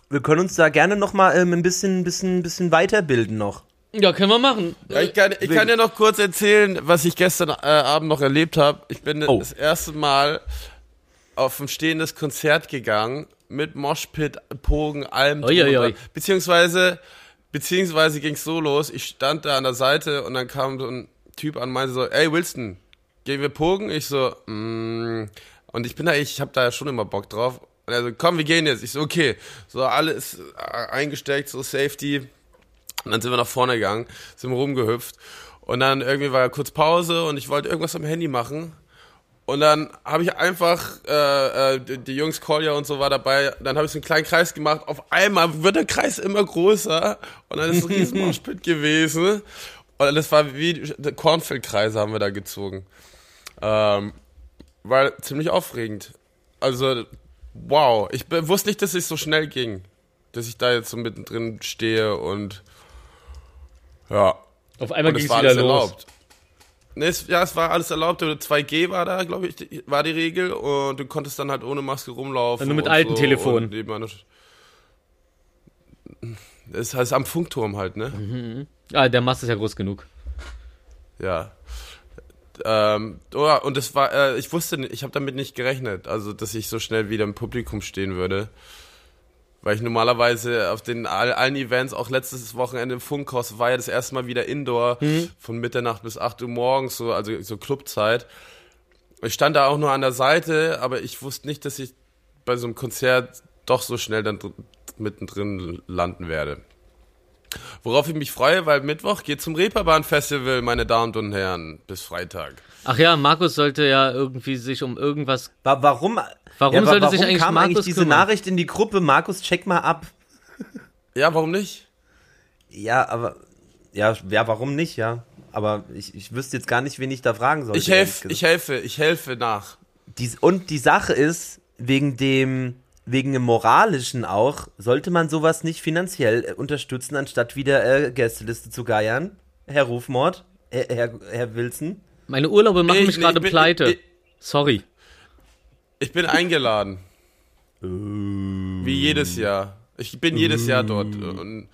Wir können uns da gerne nochmal ähm, ein bisschen, bisschen, bisschen weiterbilden noch. Ja, können wir machen. Ja, ich kann, ich kann ja noch kurz erzählen, was ich gestern äh, Abend noch erlebt habe. Ich bin Oh. das erste Mal auf ein stehendes Konzert gegangen mit Moshpit, Pogen, allem. ui, dran. ui. Beziehungsweise, beziehungsweise ging es so los. Ich stand da an der Seite und dann kam so ein Typ an meinte so, ey Wilson, gehen wir Pogen? Ich so, mm. und ich bin da, ich habe da ja schon immer Bock drauf. Und er so, komm, wir gehen jetzt. Ich so, okay. So, alles äh, eingesteckt, so Safety. Und dann sind wir nach vorne gegangen, sind rumgehüpft. Und dann irgendwie war kurz Pause und ich wollte irgendwas am Handy machen. Und dann habe ich einfach, äh, äh, die, Jungs Kolja und so war dabei, dann habe ich so einen kleinen Kreis gemacht. Auf einmal wird der Kreis immer größer und dann ist ein [laughs] riesen Moshpit gewesen. Und das war wie Kornfeldkreise haben wir da gezogen. Ähm, war ziemlich aufregend. Also, wow. Ich wusste nicht, dass es so schnell ging. Dass ich da jetzt so mittendrin stehe und ja. Auf einmal Und ging es es war wieder alles los. erlaubt. Nee, es, ja, es war alles erlaubt. 2G war da, glaube ich, die- war die Regel. Und du konntest dann halt ohne Maske rumlaufen. Nur mit und alten so Telefonen. und Das heißt am Funkturm halt, ne? Ah, der Mast ist ja groß genug. Ja. Ähm, oh, und das war, äh, ich wusste ich habe damit nicht gerechnet, also dass ich so schnell wieder im Publikum stehen würde. Weil ich normalerweise auf den all, allen Events, auch letztes Wochenende im Funkhaus, war ja das erste Mal wieder Indoor, von Mitternacht bis 8 Uhr morgens, so, also so Clubzeit. Ich stand da auch nur an der Seite, aber ich wusste nicht, dass ich bei so einem Konzert doch so schnell dann dr- mittendrin landen werde. Worauf ich mich freue, weil Mittwoch geht zum Reeperbahn-Festival, meine Damen und Herren, bis Freitag. Ach ja, Markus sollte ja irgendwie sich um irgendwas. Wa- Warum, Warum wa- sollte sich eigentlich kam Markus eigentlich diese kümmern? Nachricht in die Gruppe? Markus, check mal ab. Ja, warum nicht? Ja, aber ja, ja, warum nicht, ja? Aber ich, ich wüsste jetzt gar nicht, wen ich da fragen soll. Ich helfe, ich helfe, ich helfe nach. Die, und die Sache ist, wegen dem, wegen dem Moralischen auch, sollte man sowas nicht finanziell äh, unterstützen, anstatt wieder äh, Gästeliste zu geiern. Herr Rufmord, Herr, Herr, Herr Wilson. Meine Urlaube machen Ich- mich gerade ich pleite. ich- Sorry. Ich bin eingeladen. Wie jedes Jahr. Ich bin jedes Jahr dort. Und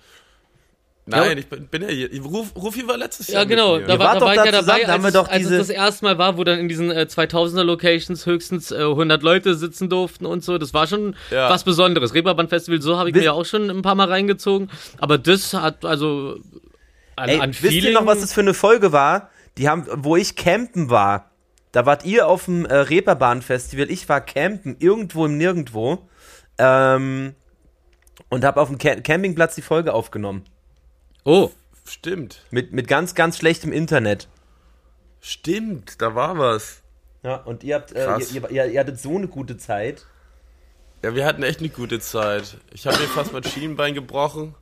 nein, Ja. ich bin, bin ja hier. Ruf, Rufi war letztes Jahr. Ja, genau. Mit Da war, da doch war ich da ja dabei, da haben wir als, doch als es das erste Mal war, wo dann in diesen äh, 2000er Locations höchstens äh, 100 Leute sitzen durften und so. Das war schon Ja. was Besonderes. Reeperbahn Festival, so habe ich Wisst- mir ja auch schon ein paar Mal reingezogen. Aber das hat also an, Ey, an wisst ihr noch, was das für eine Folge war? Die haben, wo ich campen war. Da wart ihr auf dem äh, Reeperbahn-Festival, ich war campen, irgendwo im Nirgendwo. Ähm, und habe auf dem Ca Campingplatz die Folge aufgenommen. Oh, Stimmt. Mit, mit ganz, ganz schlechtem Internet. Stimmt, da war was. Ja, und ihr habt, äh, ihr, ihr, ihr, ihr hattet so eine gute Zeit. Ja, wir hatten echt eine gute Zeit. Ich habe mir fast mein Schienbein gebrochen,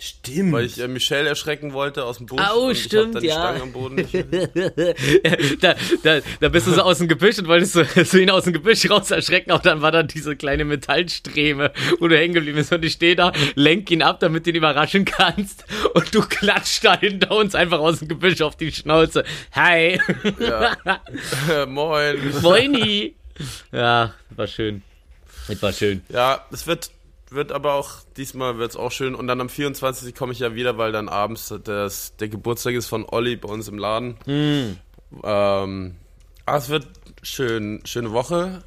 Stimmt. weil ich äh, Michelle erschrecken wollte aus dem Busch. Au, und ich hab stimmt, dann die ja. Stange am Boden nicht. [laughs] da, da, da bist du so aus dem Gebüsch und wolltest so, so ihn aus dem Gebüsch raus erschrecken, aber dann war da diese kleine Metallstreme, wo du hängen geblieben bist und ich stehe da, lenk ihn ab, damit du ihn überraschen kannst und du klatscht da hinter uns einfach aus dem Gebüsch auf die Schnauze. Hi, [laughs] Äh, Moin. Moini. Ja, war schön. Das war schön. Ja, es wird, wird aber auch, diesmal wird es auch schön. Und dann am 24. komme ich ja wieder, weil dann abends das, der Geburtstag ist von Olli bei uns im Laden. Hm. Ähm, ah, es wird schön, schöne Woche.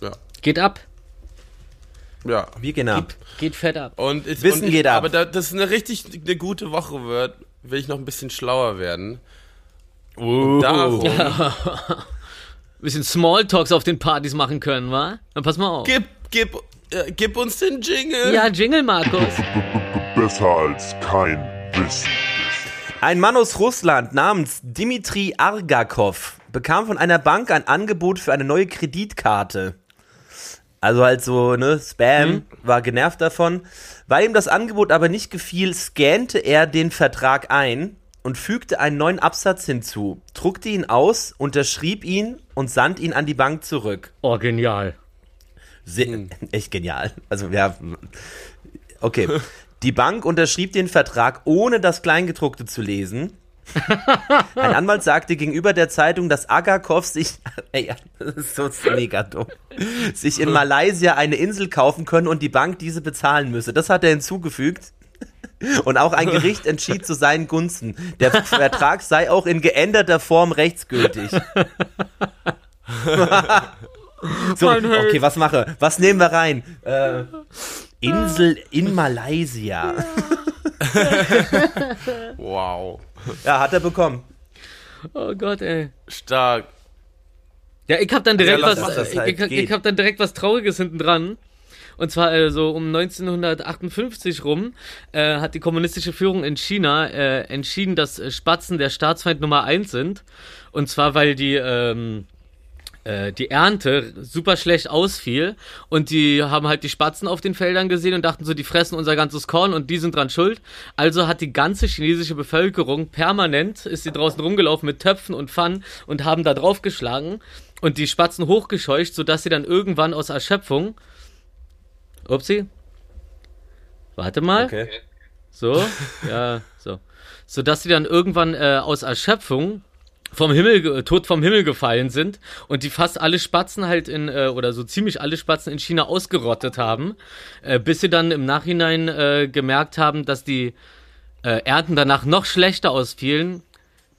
Ja, Geht ab. ja. Wir gehen ab. Geht fett ab. Und ich, Wissen und ich, geht ab. Aber da das eine richtig eine gute Woche wird, will ich noch ein bisschen schlauer werden. Oh. Darum, [laughs] Bisschen Smalltalks auf den Partys machen können, wa? Dann pass mal auf. gib, gib, äh, gib uns den Jingle. Ja, Jingle, Markus. Besser als kein Wissen. Ein Mann aus Russland namens Dimitri Argakov bekam von einer Bank ein Angebot für eine neue Kreditkarte. Also halt so, ne, Spam, war genervt davon. Weil ihm das Angebot aber nicht gefiel, scannte er den Vertrag ein und fügte einen neuen Absatz hinzu, druckte ihn aus, unterschrieb ihn und sandte ihn an die Bank zurück. Oh, genial. Sehr, [laughs] Echt genial. Also, ja. Okay. Die Bank unterschrieb den Vertrag, ohne das Kleingedruckte zu lesen. [laughs] Ein Anwalt sagte gegenüber der Zeitung, dass Agakov sich, [laughs] ey, das ist so mega dumm, sich in Malaysia eine Insel kaufen können und die Bank diese bezahlen müsse. Das hat er hinzugefügt. Und auch ein Gericht entschied zu seinen Gunsten. Der Vertrag sei auch in geänderter Form rechtsgültig. [laughs] so, okay, was mache? Was nehmen wir rein? Äh, Insel in Malaysia. [laughs] Wow. Ja, hat er bekommen. Oh Gott, ey. Stark. Ja, ich hab dann direkt Ja, was, das ich, halt ich, ich geht. hab dann direkt was Trauriges hinten dran. Und zwar äh, so um 1958 rum äh, hat die kommunistische Führung in China äh, entschieden, dass Spatzen der Staatsfeind Nummer eins sind. Und zwar, weil die ähm, äh, die Ernte super schlecht ausfiel und die haben halt die Spatzen auf den Feldern gesehen und dachten so, die fressen unser ganzes Korn und die sind dran schuld. Also hat die ganze chinesische Bevölkerung permanent, ist sie draußen rumgelaufen mit Töpfen und Pfannen und haben da drauf geschlagen und die Spatzen hochgescheucht, sodass sie dann irgendwann aus Erschöpfung Upsi. Warte mal. Okay. So, ja, so. Sodass sie dann irgendwann äh, aus Erschöpfung vom Himmel, tot vom Himmel gefallen sind und die fast alle Spatzen halt in, äh, oder so ziemlich alle Spatzen in China ausgerottet haben, äh, bis sie dann im Nachhinein äh, gemerkt haben, dass die äh, Ernten danach noch schlechter ausfielen,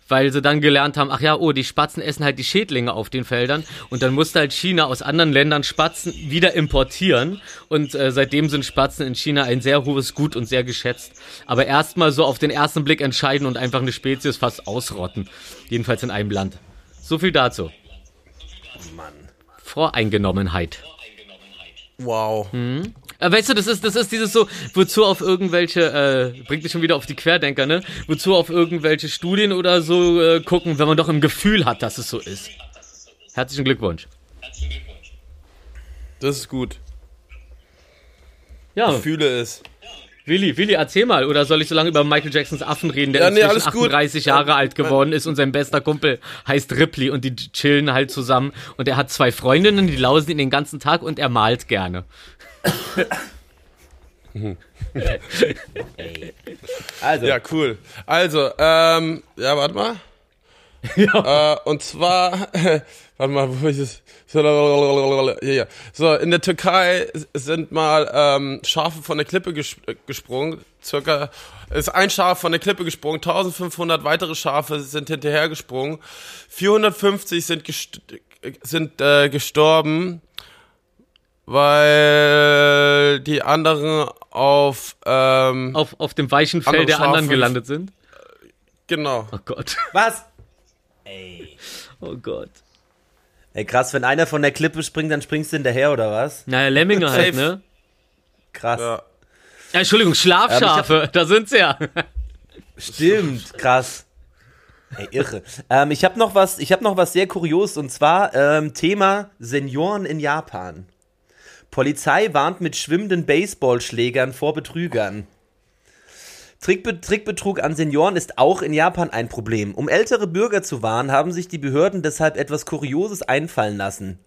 weil sie dann gelernt haben, ach ja, oh, die Spatzen essen halt die Schädlinge auf den Feldern und dann musste halt China aus anderen Ländern Spatzen wieder importieren und äh, seitdem sind Spatzen in China ein sehr hohes Gut und sehr geschätzt. Aber erstmal so auf den ersten Blick entscheiden und einfach eine Spezies fast ausrotten. Jedenfalls in einem Land. So viel dazu. Mann. Voreingenommenheit. Wow. Äh, Weißt du, das ist, das ist dieses so, wozu auf irgendwelche, äh, bringt dich schon wieder auf die Querdenker, ne? Wozu auf irgendwelche Studien oder so äh, gucken, wenn man doch im Gefühl hat, dass es so ist. Herzlichen Glückwunsch. Das ist gut. Ja, Ich fühle es. Willi, Willi, erzähl mal. Oder soll ich so lange über Michael Jacksons Affen reden, der Ja, nee, inzwischen alles gut. 38 Jahre Ja, alt geworden ist und sein bester Kumpel heißt Ripley und die chillen halt zusammen. Und er hat zwei Freundinnen, die lausen ihn den ganzen Tag und er malt gerne. [coughs] Also, Ja, cool. Also, ähm, ja, warte mal. [laughs] Äh, und zwar, [laughs] warte mal, wo ist es? Hier. so, in der Türkei sind mal ähm, Schafe von der Klippe ges gesprungen. Circa ist ein Schaf von der Klippe gesprungen, 1500 weitere Schafe sind hinterher gesprungen, 450 sind gest sind äh, gestorben, weil die anderen auf ähm, Auf, auf dem weichen Fell Andere der anderen gelandet sind. genau. Oh Gott. was? Oh Gott. Ey, krass, wenn einer von der Klippe springt, dann springst du hinterher, oder was? Naja, Lemminge halt, ne? Krass. Ja. Ja, Entschuldigung, Schlafschafe, da sind sie ja. Stimmt, krass. Ey, irre. Ähm, ich habe noch was, ich habe noch was sehr kurios und zwar ähm, Thema Senioren in Japan. Polizei warnt mit schwimmenden Baseballschlägern vor Betrügern. Trickbe Trickbetrug an Senioren ist auch in Japan ein Problem. Um ältere Bürger zu warnen, haben sich die Behörden deshalb etwas Kurioses einfallen lassen.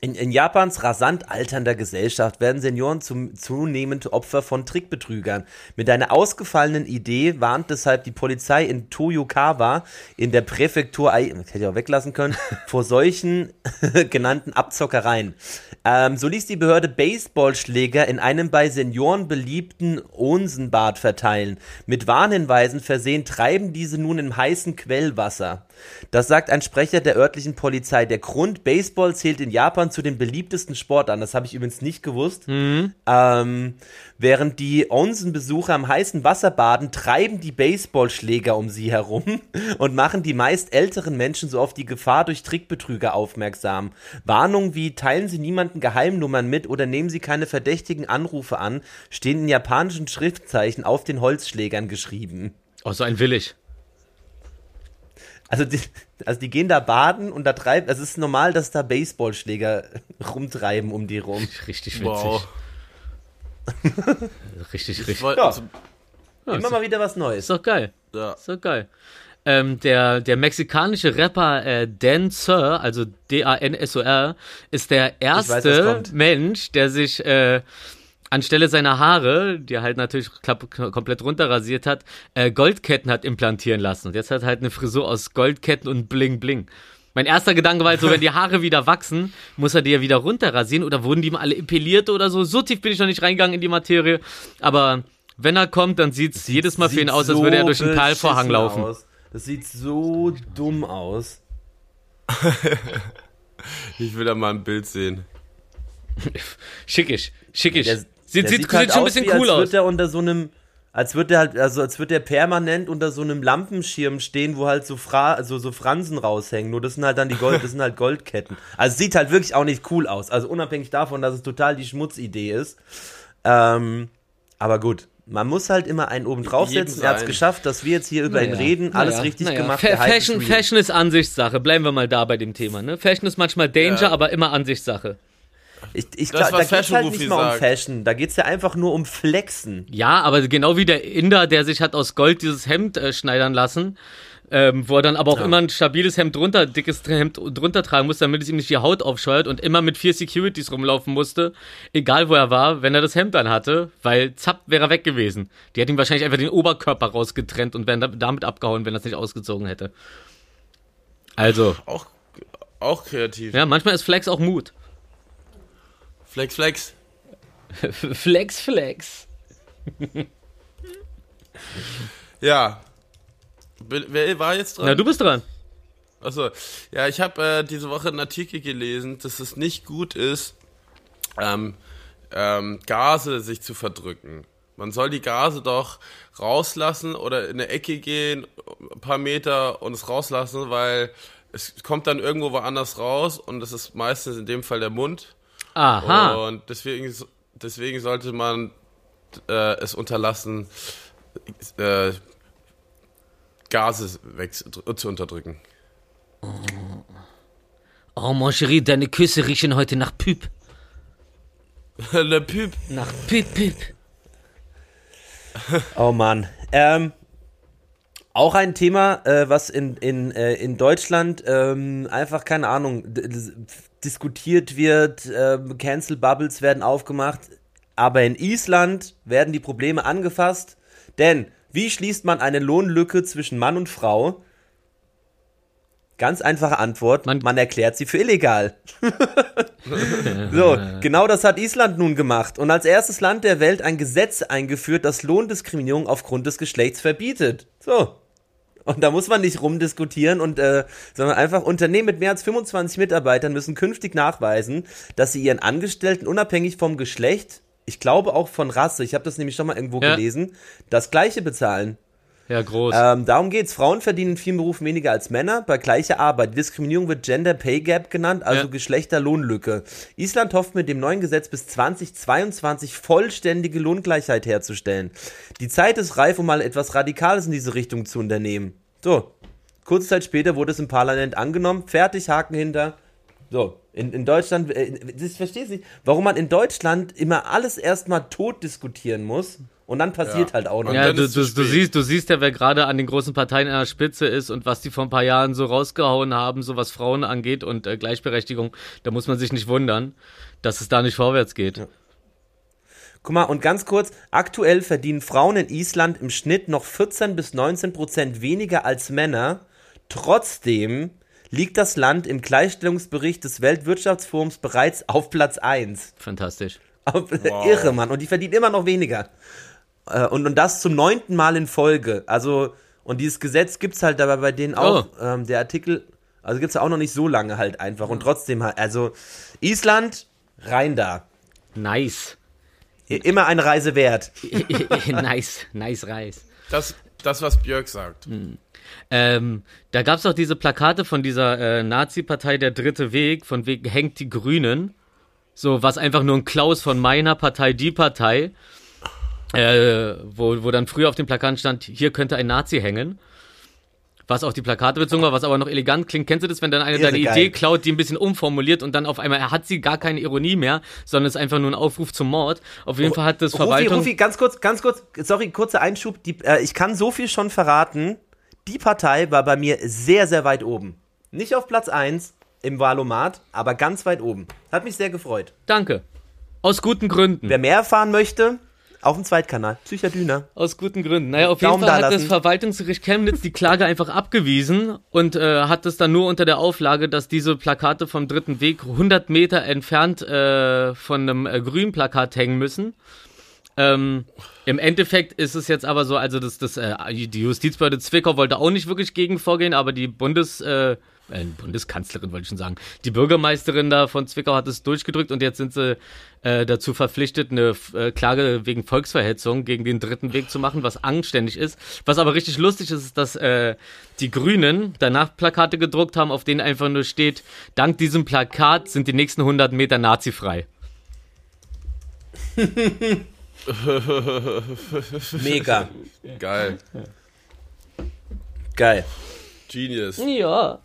In, in Japans rasant alternder Gesellschaft werden Senioren zum, zunehmend Opfer von Trickbetrügern. Mit einer ausgefallenen Idee warnt deshalb die Polizei in Toyokawa in der Präfektur, hätte ich auch weglassen können, [laughs] vor solchen [laughs] genannten Abzockereien. Ähm, so ließ die Behörde Baseballschläger in einem bei Senioren beliebten Onsenbad verteilen. Mit Warnhinweisen versehen treiben diese nun im heißen Quellwasser. Das sagt ein Sprecher der örtlichen Polizei. Der Grund, Baseball zählt in Japan zu den beliebtesten Sportarten. Das habe ich übrigens nicht gewusst. Ähm, während die Onsen-Besucher am heißen Wasser baden, treiben die Baseballschläger um sie herum [laughs] und machen die meist älteren Menschen so auf die Gefahr durch Trickbetrüger aufmerksam. Warnungen wie teilen Sie niemanden Geheimnummern mit oder nehmen Sie keine verdächtigen Anrufe an, stehen in japanischen Schriftzeichen auf den Holzschlägern geschrieben. Oh, so ein Willig. Also die, also die gehen da baden und da treiben, es ist normal, dass da Baseballschläger rumtreiben um die rum. Richtig witzig. Wow. [laughs] Richtig, Ich richtig. wollt- Ja. also, Immer mal wieder was Neues. Ist doch geil. ja. Ist doch geil. Ähm, der, der mexikanische Rapper äh, Dancer, also D-A-N-S-O-R, ist der weiß, erste kommt. Mensch, der sich äh, anstelle seiner Haare, die er halt natürlich komplett runterrasiert hat, äh, Goldketten hat implantieren lassen. Und jetzt hat er halt eine Frisur aus Goldketten und Bling Bling. Mein erster Gedanke war halt so, wenn die Haare wieder wachsen, muss er die ja wieder runterrasieren oder wurden die mal alle epiliert oder so. So tief bin ich noch nicht reingegangen in die Materie. Aber wenn er kommt, dann sieht's jedes Mal für ihn aus, als würde er durch einen Talvorhang laufen. Aus. Das sieht so dumm aus. [laughs] Ich will da mal ein Bild sehen. [laughs] Schickig, schickig. Der, sieht der sieht, sieht, halt schon ein bisschen wie, cool als aus. Wird er unter so einem, als würde er halt, also als würde er permanent unter so einem Lampenschirm stehen, wo halt so, Fra also so Fransen raushängen. Nur das sind halt dann die Gold, das sind halt Goldketten. Also es sieht halt wirklich auch nicht cool aus. Also unabhängig davon, dass es total die Schmutzidee ist. Ähm, aber gut. Man muss halt immer einen oben draufsetzen. Er hat es geschafft, dass wir jetzt hier über ihn Naja, reden. Alles naja, richtig naja. gemacht. Fa ist Fashion, real. Fashion ist Ansichtssache. Bleiben wir mal da bei dem Thema. Ne? Fashion ist manchmal Danger, Ja. aber immer Ansichtssache. Ich, ich Das, glaube, da geht halt Fashion nicht mal um sagt. Fashion. Da geht's ja einfach nur um Flexen. Ja, aber genau wie der Inder, der sich hat aus Gold dieses Hemd äh, schneidern lassen, ähm, wo er dann aber auch immer ein stabiles Hemd drunter, dickes Hemd drunter tragen musste, damit es ihm nicht die Haut aufscheuert und immer mit vier Securities rumlaufen musste, egal wo er war, wenn er das Hemd dann hatte, weil zapp wäre er weg gewesen. Die hätten ihm wahrscheinlich einfach den Oberkörper rausgetrennt und wären da- damit abgehauen, wenn er es nicht ausgezogen hätte. Also, Auch, auch kreativ. ja, manchmal ist Flex auch Mut. Flex, flex. [laughs] Flex, Flex. [laughs] Ja. Wer war jetzt dran? Na, du bist dran. Achso, ja, ich habe äh, diese Woche einen Artikel gelesen, dass es nicht gut ist, ähm, ähm, Gase sich zu verdrücken. Man soll die Gase doch rauslassen oder in eine Ecke gehen, ein paar Meter und es rauslassen, weil es kommt dann irgendwo woanders raus und das ist meistens in dem Fall der Mund. Aha. Und deswegen, deswegen sollte man äh, es unterlassen, äh, Gase weg, zu unterdrücken. Oh, mon chéri, deine Küsse riechen heute nach Püp. Le [laughs] Püp. Nach Püp, Püp. Oh Mann. Ähm, auch ein Thema, äh, was in, in, äh, in Deutschland ähm, einfach, keine Ahnung, diskutiert wird, ähm, Cancel Bubbles werden aufgemacht, aber in Island werden die Probleme angefasst, denn wie schließt man eine Lohnlücke zwischen Mann und Frau? Ganz einfache Antwort, man, Man- erklärt sie für illegal. [laughs] so, genau das hat Island nun gemacht und als erstes Land der Welt ein Gesetz eingeführt, das Lohndiskriminierung aufgrund des Geschlechts verbietet. So. Und da muss man nicht rumdiskutieren und, äh, sondern einfach Unternehmen mit mehr als 25 Mitarbeitern müssen künftig nachweisen, dass sie ihren Angestellten unabhängig vom Geschlecht, ich glaube auch von Rasse, ich habe das nämlich schon mal irgendwo Ja. gelesen, das gleiche bezahlen. Ja, groß. Ähm, darum geht's. Frauen verdienen in vielen Berufen weniger als Männer bei gleicher Arbeit. Diskriminierung wird Gender Pay Gap genannt, also Ja. Geschlechterlohnlücke. Island hofft mit dem neuen Gesetz bis 2022 vollständige Lohngleichheit herzustellen. Die Zeit ist reif, um mal etwas Radikales in diese Richtung zu unternehmen. So, kurze Zeit später wurde es im Parlament angenommen. Fertig, Haken hinter. So, in, in Deutschland, äh, ich verstehe nicht, warum man in Deutschland immer alles erstmal tot diskutieren muss und dann passiert Ja. halt auch noch. Ja, du, du, du, siehst, du siehst ja, wer gerade an den großen Parteien an der Spitze ist und was die vor ein paar Jahren so rausgehauen haben, so was Frauen angeht und äh, Gleichberechtigung. Da muss man sich nicht wundern, dass es da nicht vorwärts geht. Guck mal, und ganz kurz, aktuell verdienen Frauen in Island im Schnitt noch 14 bis 19 Prozent weniger als Männer. Trotzdem liegt das Land im Gleichstellungsbericht des Weltwirtschaftsforums bereits auf Platz 1. Fantastisch. Auf, Wow. [laughs] Irre, Mann. Und die verdienen immer noch weniger. Äh, Und, und das zum neunten Mal in Folge. Also, und dieses Gesetz gibt's halt dabei bei denen auch. Oh. Ähm, der Artikel, also gibt's ja auch noch nicht so lange halt einfach. Und trotzdem halt, also Island, rein da. Nice. Immer eine Reise wert. [laughs] nice, nice Reis. Das, das, was Björk sagt. Ähm, da gab es auch diese Plakate von dieser äh, Nazi-Partei Der Dritte Weg, von wegen hängt die Grünen. So, was einfach nur ein Klaus von meiner Partei, die Partei. Äh, wo, wo dann früher auf dem Plakat stand, hier könnte ein Nazi hängen. Was auch die Plakate bezogen war, was aber noch elegant klingt. Kennst du das, wenn dann einer deine geil. Idee klaut, die ein bisschen umformuliert und dann auf einmal hat sie gar keine Ironie mehr, sondern ist einfach nur ein Aufruf zum Mord. Auf jeden Fall hat das Rufi, Verwaltung. Rufi, ganz kurz, ganz kurz, sorry, kurzer Einschub. Die, äh, ich kann so viel schon verraten. Die Partei war bei mir sehr, sehr weit oben. Nicht auf Platz 1 im Wahlomat, aber ganz weit oben. Hat mich sehr gefreut. Danke. Aus guten Gründen. Wer mehr erfahren möchte, auf dem Zweitkanal. Psychadüner. Aus guten Gründen. Naja, auf jeden Daumen Fall da hat das lassen. Verwaltungsgericht Chemnitz die Klage einfach abgewiesen und äh, hat es dann nur unter der Auflage, dass diese Plakate vom dritten Weg 100 Meter entfernt äh, von einem äh, grünen Plakat hängen müssen. Ähm, Im Endeffekt ist es jetzt aber so, also das, das, äh, die Justizbehörde Zwickau wollte auch nicht wirklich gegen vorgehen, aber die Bundes, äh, äh, Bundeskanzlerin wollte ich schon sagen, die Bürgermeisterin da von Zwickau hat es durchgedrückt und jetzt sind sie äh, dazu verpflichtet, eine äh, Klage wegen Volksverhetzung gegen den dritten Weg zu machen, was anständig ist. Was aber richtig lustig ist, ist, dass äh, die Grünen danach Plakate gedruckt haben, auf denen einfach nur steht, dank diesem Plakat sind die nächsten 100 Meter nazifrei. [laughs] Mega. Geil. Geil. Genius. Ja.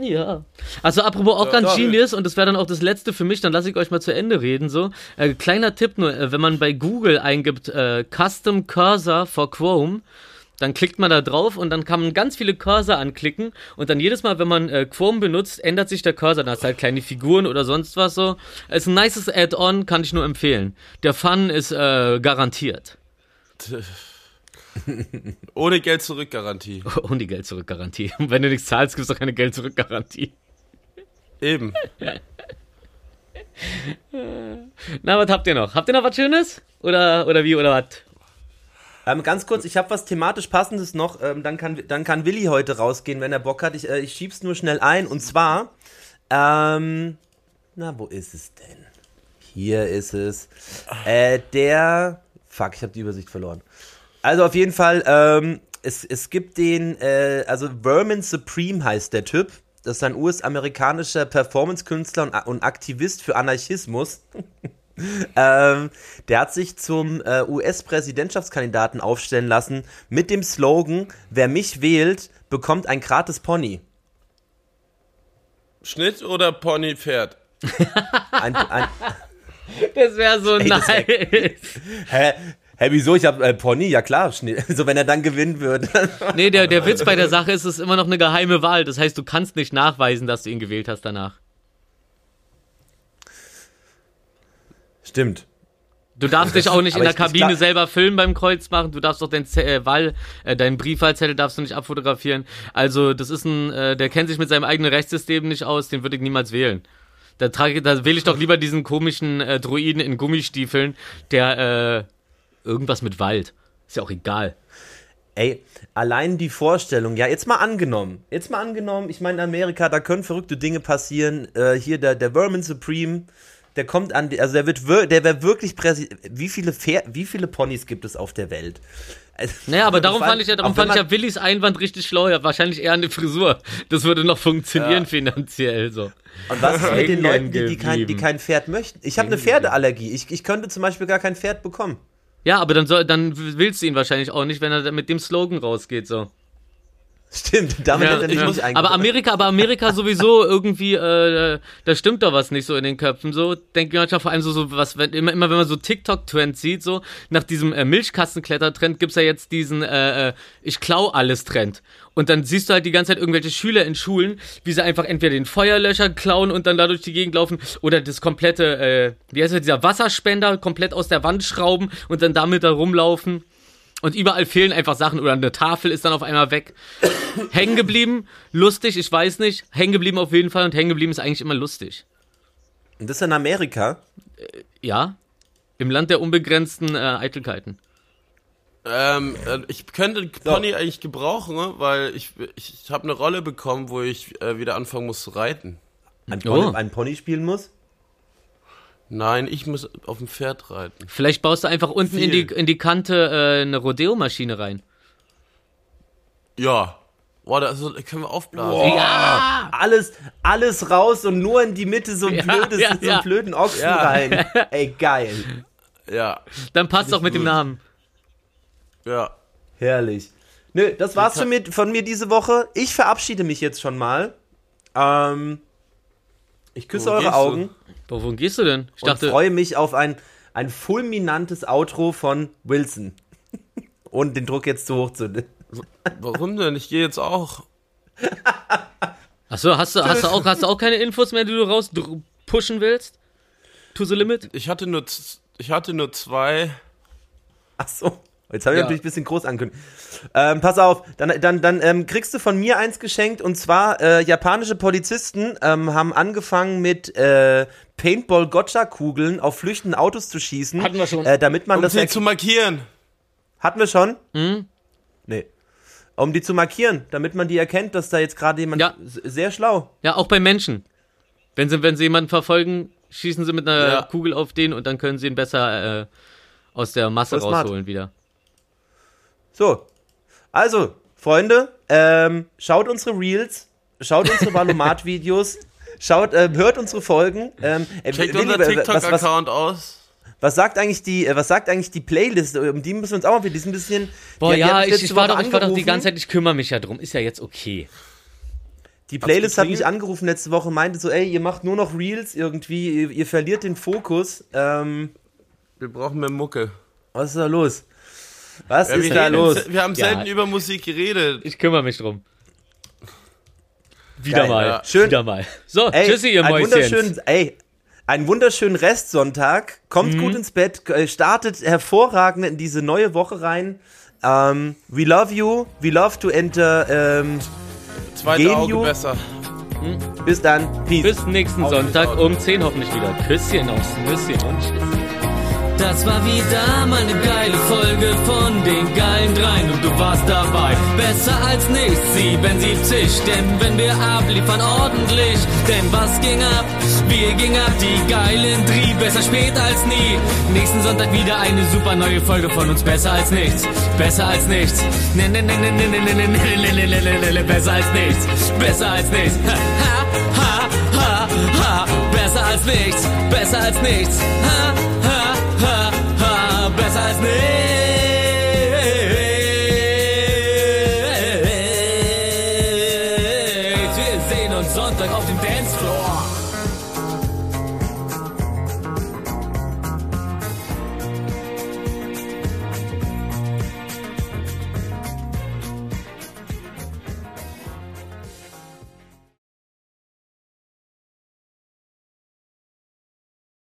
Ja. Also apropos auch Ja, ganz da- Genius und das wäre dann auch das letzte für mich, dann lasse ich euch mal zu Ende reden so. Äh, kleiner Tipp nur, äh, wenn man bei Google eingibt äh, Custom Cursor for Chrome, dann klickt man da drauf und dann kann man ganz viele Cursor anklicken und dann jedes Mal, wenn man äh, Chrome benutzt, ändert sich der Cursor. Da hast halt kleine Figuren oder sonst was so. Ist ein nices Add-on, kann ich nur empfehlen. Der Fun ist äh, garantiert. [laughs] [laughs] Ohne Geld zurück Garantie. [laughs] Ohne Geld zurück Garantie. Und wenn du nichts zahlst, gibt es auch keine Geld zurück Garantie. Eben. [laughs] Na, was habt ihr noch? Habt ihr noch was Schönes? Oder, oder wie, oder was? Ähm, ganz kurz, ich habe was thematisch passendes noch. Ähm, dann, kann, dann kann Willi heute rausgehen, wenn er Bock hat. Ich, äh, ich schieb's nur schnell ein. Und zwar, ähm, na, wo ist es denn? Hier ist es. Äh, der, fuck, ich habe die Übersicht verloren. Also auf jeden Fall, ähm, es, es gibt den, äh, also Vermin Supreme heißt der Typ. Das ist ein US-amerikanischer Performance-Künstler und, und Aktivist für Anarchismus. [laughs] ähm, der hat sich zum äh, US-Präsidentschaftskandidaten aufstellen lassen mit dem Slogan: Wer mich wählt, bekommt ein gratis Pony. Schnitt oder Pony Pferd? Ein, ein, Das wäre so Ey, das nice. [laughs] hä? Hä, wieso? Ich hab äh, Pony? Ja klar, [laughs] so wenn er dann gewinnen würde. Nee, der, der Witz bei der Sache ist, es ist immer noch eine geheime Wahl. Das heißt, du kannst nicht nachweisen, dass du ihn gewählt hast danach. Stimmt. Du darfst dich auch nicht in der Kabine selber filmen beim Kreuz machen. Du darfst doch den Z äh, Wahl, äh, deinen Briefwahlzettel darfst du nicht abfotografieren. Also das ist ein, äh, der kennt sich mit seinem eigenen Rechtssystem nicht aus. Den würde ich niemals wählen. Da, trage, da wähle ich doch lieber diesen komischen äh, Druiden in Gummistiefeln, der äh, irgendwas mit Wald. Ist ja auch egal. Ey, allein die Vorstellung, ja, jetzt mal angenommen, jetzt mal angenommen, ich meine, in Amerika, da können verrückte Dinge passieren. Äh, hier der, der Vermin Supreme, der kommt an, die- also der wird, wir- der wäre wirklich Präsident. Wie viele, Pfer wie viele Ponys gibt es auf der Welt? Also, Naja, aber darum fand ich ja, darum fand ich ja Willis Einwand richtig schlau. Ja, wahrscheinlich eher eine Frisur. Das würde noch funktionieren Ja. finanziell so. Und was ist mit den Leuten, die, die, kein, die kein Pferd möchten? Ich habe eine Pferdeallergie. Ich, ich könnte zum Beispiel gar kein Pferd bekommen. Ja, aber dann soll, dann willst du ihn wahrscheinlich auch nicht, wenn er mit dem Slogan rausgeht so. Stimmt, damit Ja, hat er nicht ja. mich aber Amerika, aber Amerika sowieso irgendwie, äh, da stimmt doch was nicht so in den Köpfen. So denke ich manchmal vor allem so, so was, wenn, immer, immer wenn man so TikTok-Trends sieht, so nach diesem äh, Milchkassenkletter-Trend gibt's ja jetzt diesen äh, äh, ich klau alles Trend. Und dann siehst du halt die ganze Zeit irgendwelche Schüler in Schulen, wie sie einfach entweder den Feuerlöscher klauen und dann da durch die Gegend laufen oder das komplette, äh, wie heißt das, dieser Wasserspender komplett aus der Wand schrauben und dann damit da rumlaufen. Und überall fehlen einfach Sachen oder eine Tafel ist dann auf einmal weg. [coughs] hängen geblieben, lustig, ich weiß nicht. Hängen geblieben auf jeden Fall und hängen geblieben ist eigentlich immer lustig. Und das ist in Amerika. Ja, im Land der unbegrenzten äh, Eitelkeiten. Ähm, äh, ich könnte den Pony eigentlich gebrauchen, ne? weil ich, ich, ich habe eine Rolle bekommen, wo ich äh, wieder anfangen muss zu reiten. Ein Pony, Oh. ein Pony spielen muss. Nein, ich muss auf dem Pferd reiten. Vielleicht baust du einfach unten in die, in die Kante äh, eine Rodeo-Maschine rein. Ja. Boah, das können wir aufblasen. Ja! Alles, alles raus und nur in die Mitte so ein Ja, blödes, ja, so ja. einen blöden Ochsen Ja. rein. [laughs] Ey, geil. Ja, Dann passt auch mit dem gut. Namen. Ja. Herrlich. Nö, das war's von mir, von mir diese Woche. Ich verabschiede mich jetzt schon mal. Ähm, ich küsse eure du? Augen Boah, wohin gehst du denn? Ich und dachte, freue mich auf ein, ein fulminantes Outro von Wilson. [laughs] Und den Druck jetzt zu hoch zu. [laughs] Warum denn? Ich gehe jetzt auch. [laughs] achso, hast du, hast, du auch, hast du auch keine Infos mehr, die du raus pushen willst? To the limit? Ich hatte nur, ich hatte nur zwei. Ach so. Jetzt habe ich Ja. natürlich ein bisschen groß angekündigt. Ähm, pass auf, dann, dann, dann ähm, kriegst du von mir eins geschenkt und zwar äh, japanische Polizisten ähm, haben angefangen mit äh, Paintball-Gotcha-Kugeln auf flüchtenden Autos zu schießen. Hatten wir schon. Äh, damit man Um das sie zu markieren. Hatten wir schon? Nee. Um die zu markieren, damit man die erkennt, dass da jetzt gerade jemand Ja. sehr schlau. Ja, auch bei Menschen. Wenn sie, wenn sie jemanden verfolgen, schießen sie mit einer Ja. Kugel auf den und dann können sie ihn besser äh, aus der Masse Voll smart. rausholen wieder. So. Also, Freunde, ähm, schaut unsere Reels, schaut unsere Valomat-Videos, [laughs] schaut, ähm, hört unsere Folgen. Ähm, äh, Checkt Willi, unser TikTok-Account aus. was sagt eigentlich die, äh, was sagt eigentlich die Playlist? Um die müssen wir uns auch mal wieder, die ist ein bisschen. Boah, die, die ja, mich ich, ich, war doch, ich war doch die angerufen. ganze Zeit, ich kümmere mich ja drum. Ist ja jetzt okay. Die Playlist hat mich angerufen letzte Woche, meinte so, ey, ihr macht nur noch Reels irgendwie, ihr, ihr verliert den Fokus. Ähm, Wir brauchen mehr Mucke. was ist da los? Was Ja, ist wir, da los? wir haben Ja. selten über Musik geredet. Ich kümmere mich drum. Wieder Geil, mal. ja. Schön. Wieder mal. So, Ey, tschüssi, ihr Mäuschen. wunderschönen, ey, einen wunderschönen Restsonntag. Kommt Mhm. gut ins Bett, äh, startet hervorragend in diese neue Woche rein. Ähm, we love you. We love to enter. Ähm, Zweite Genio. Auge besser. bis dann. Peace. Bis nächsten Auf Sonntag um 10 hoffentlich wieder. Küsschen aufs Nüsschen und tschüss. Das war wieder mal eine geile Folge von den geilen Dreien und du warst dabei. Besser als nichts, 77, denn wenn wir abliefern ordentlich, denn was ging ab? Wir gingen ab, die geilen Drie, besser spät als nie. Nächsten Sonntag wieder eine super neue Folge von uns, besser als nichts, besser als nichts. Besser als nichts, besser als nichts. Ha, ha, ha, ha, ha. Besser als nichts, besser als nichts. Ha, ha ha, besser als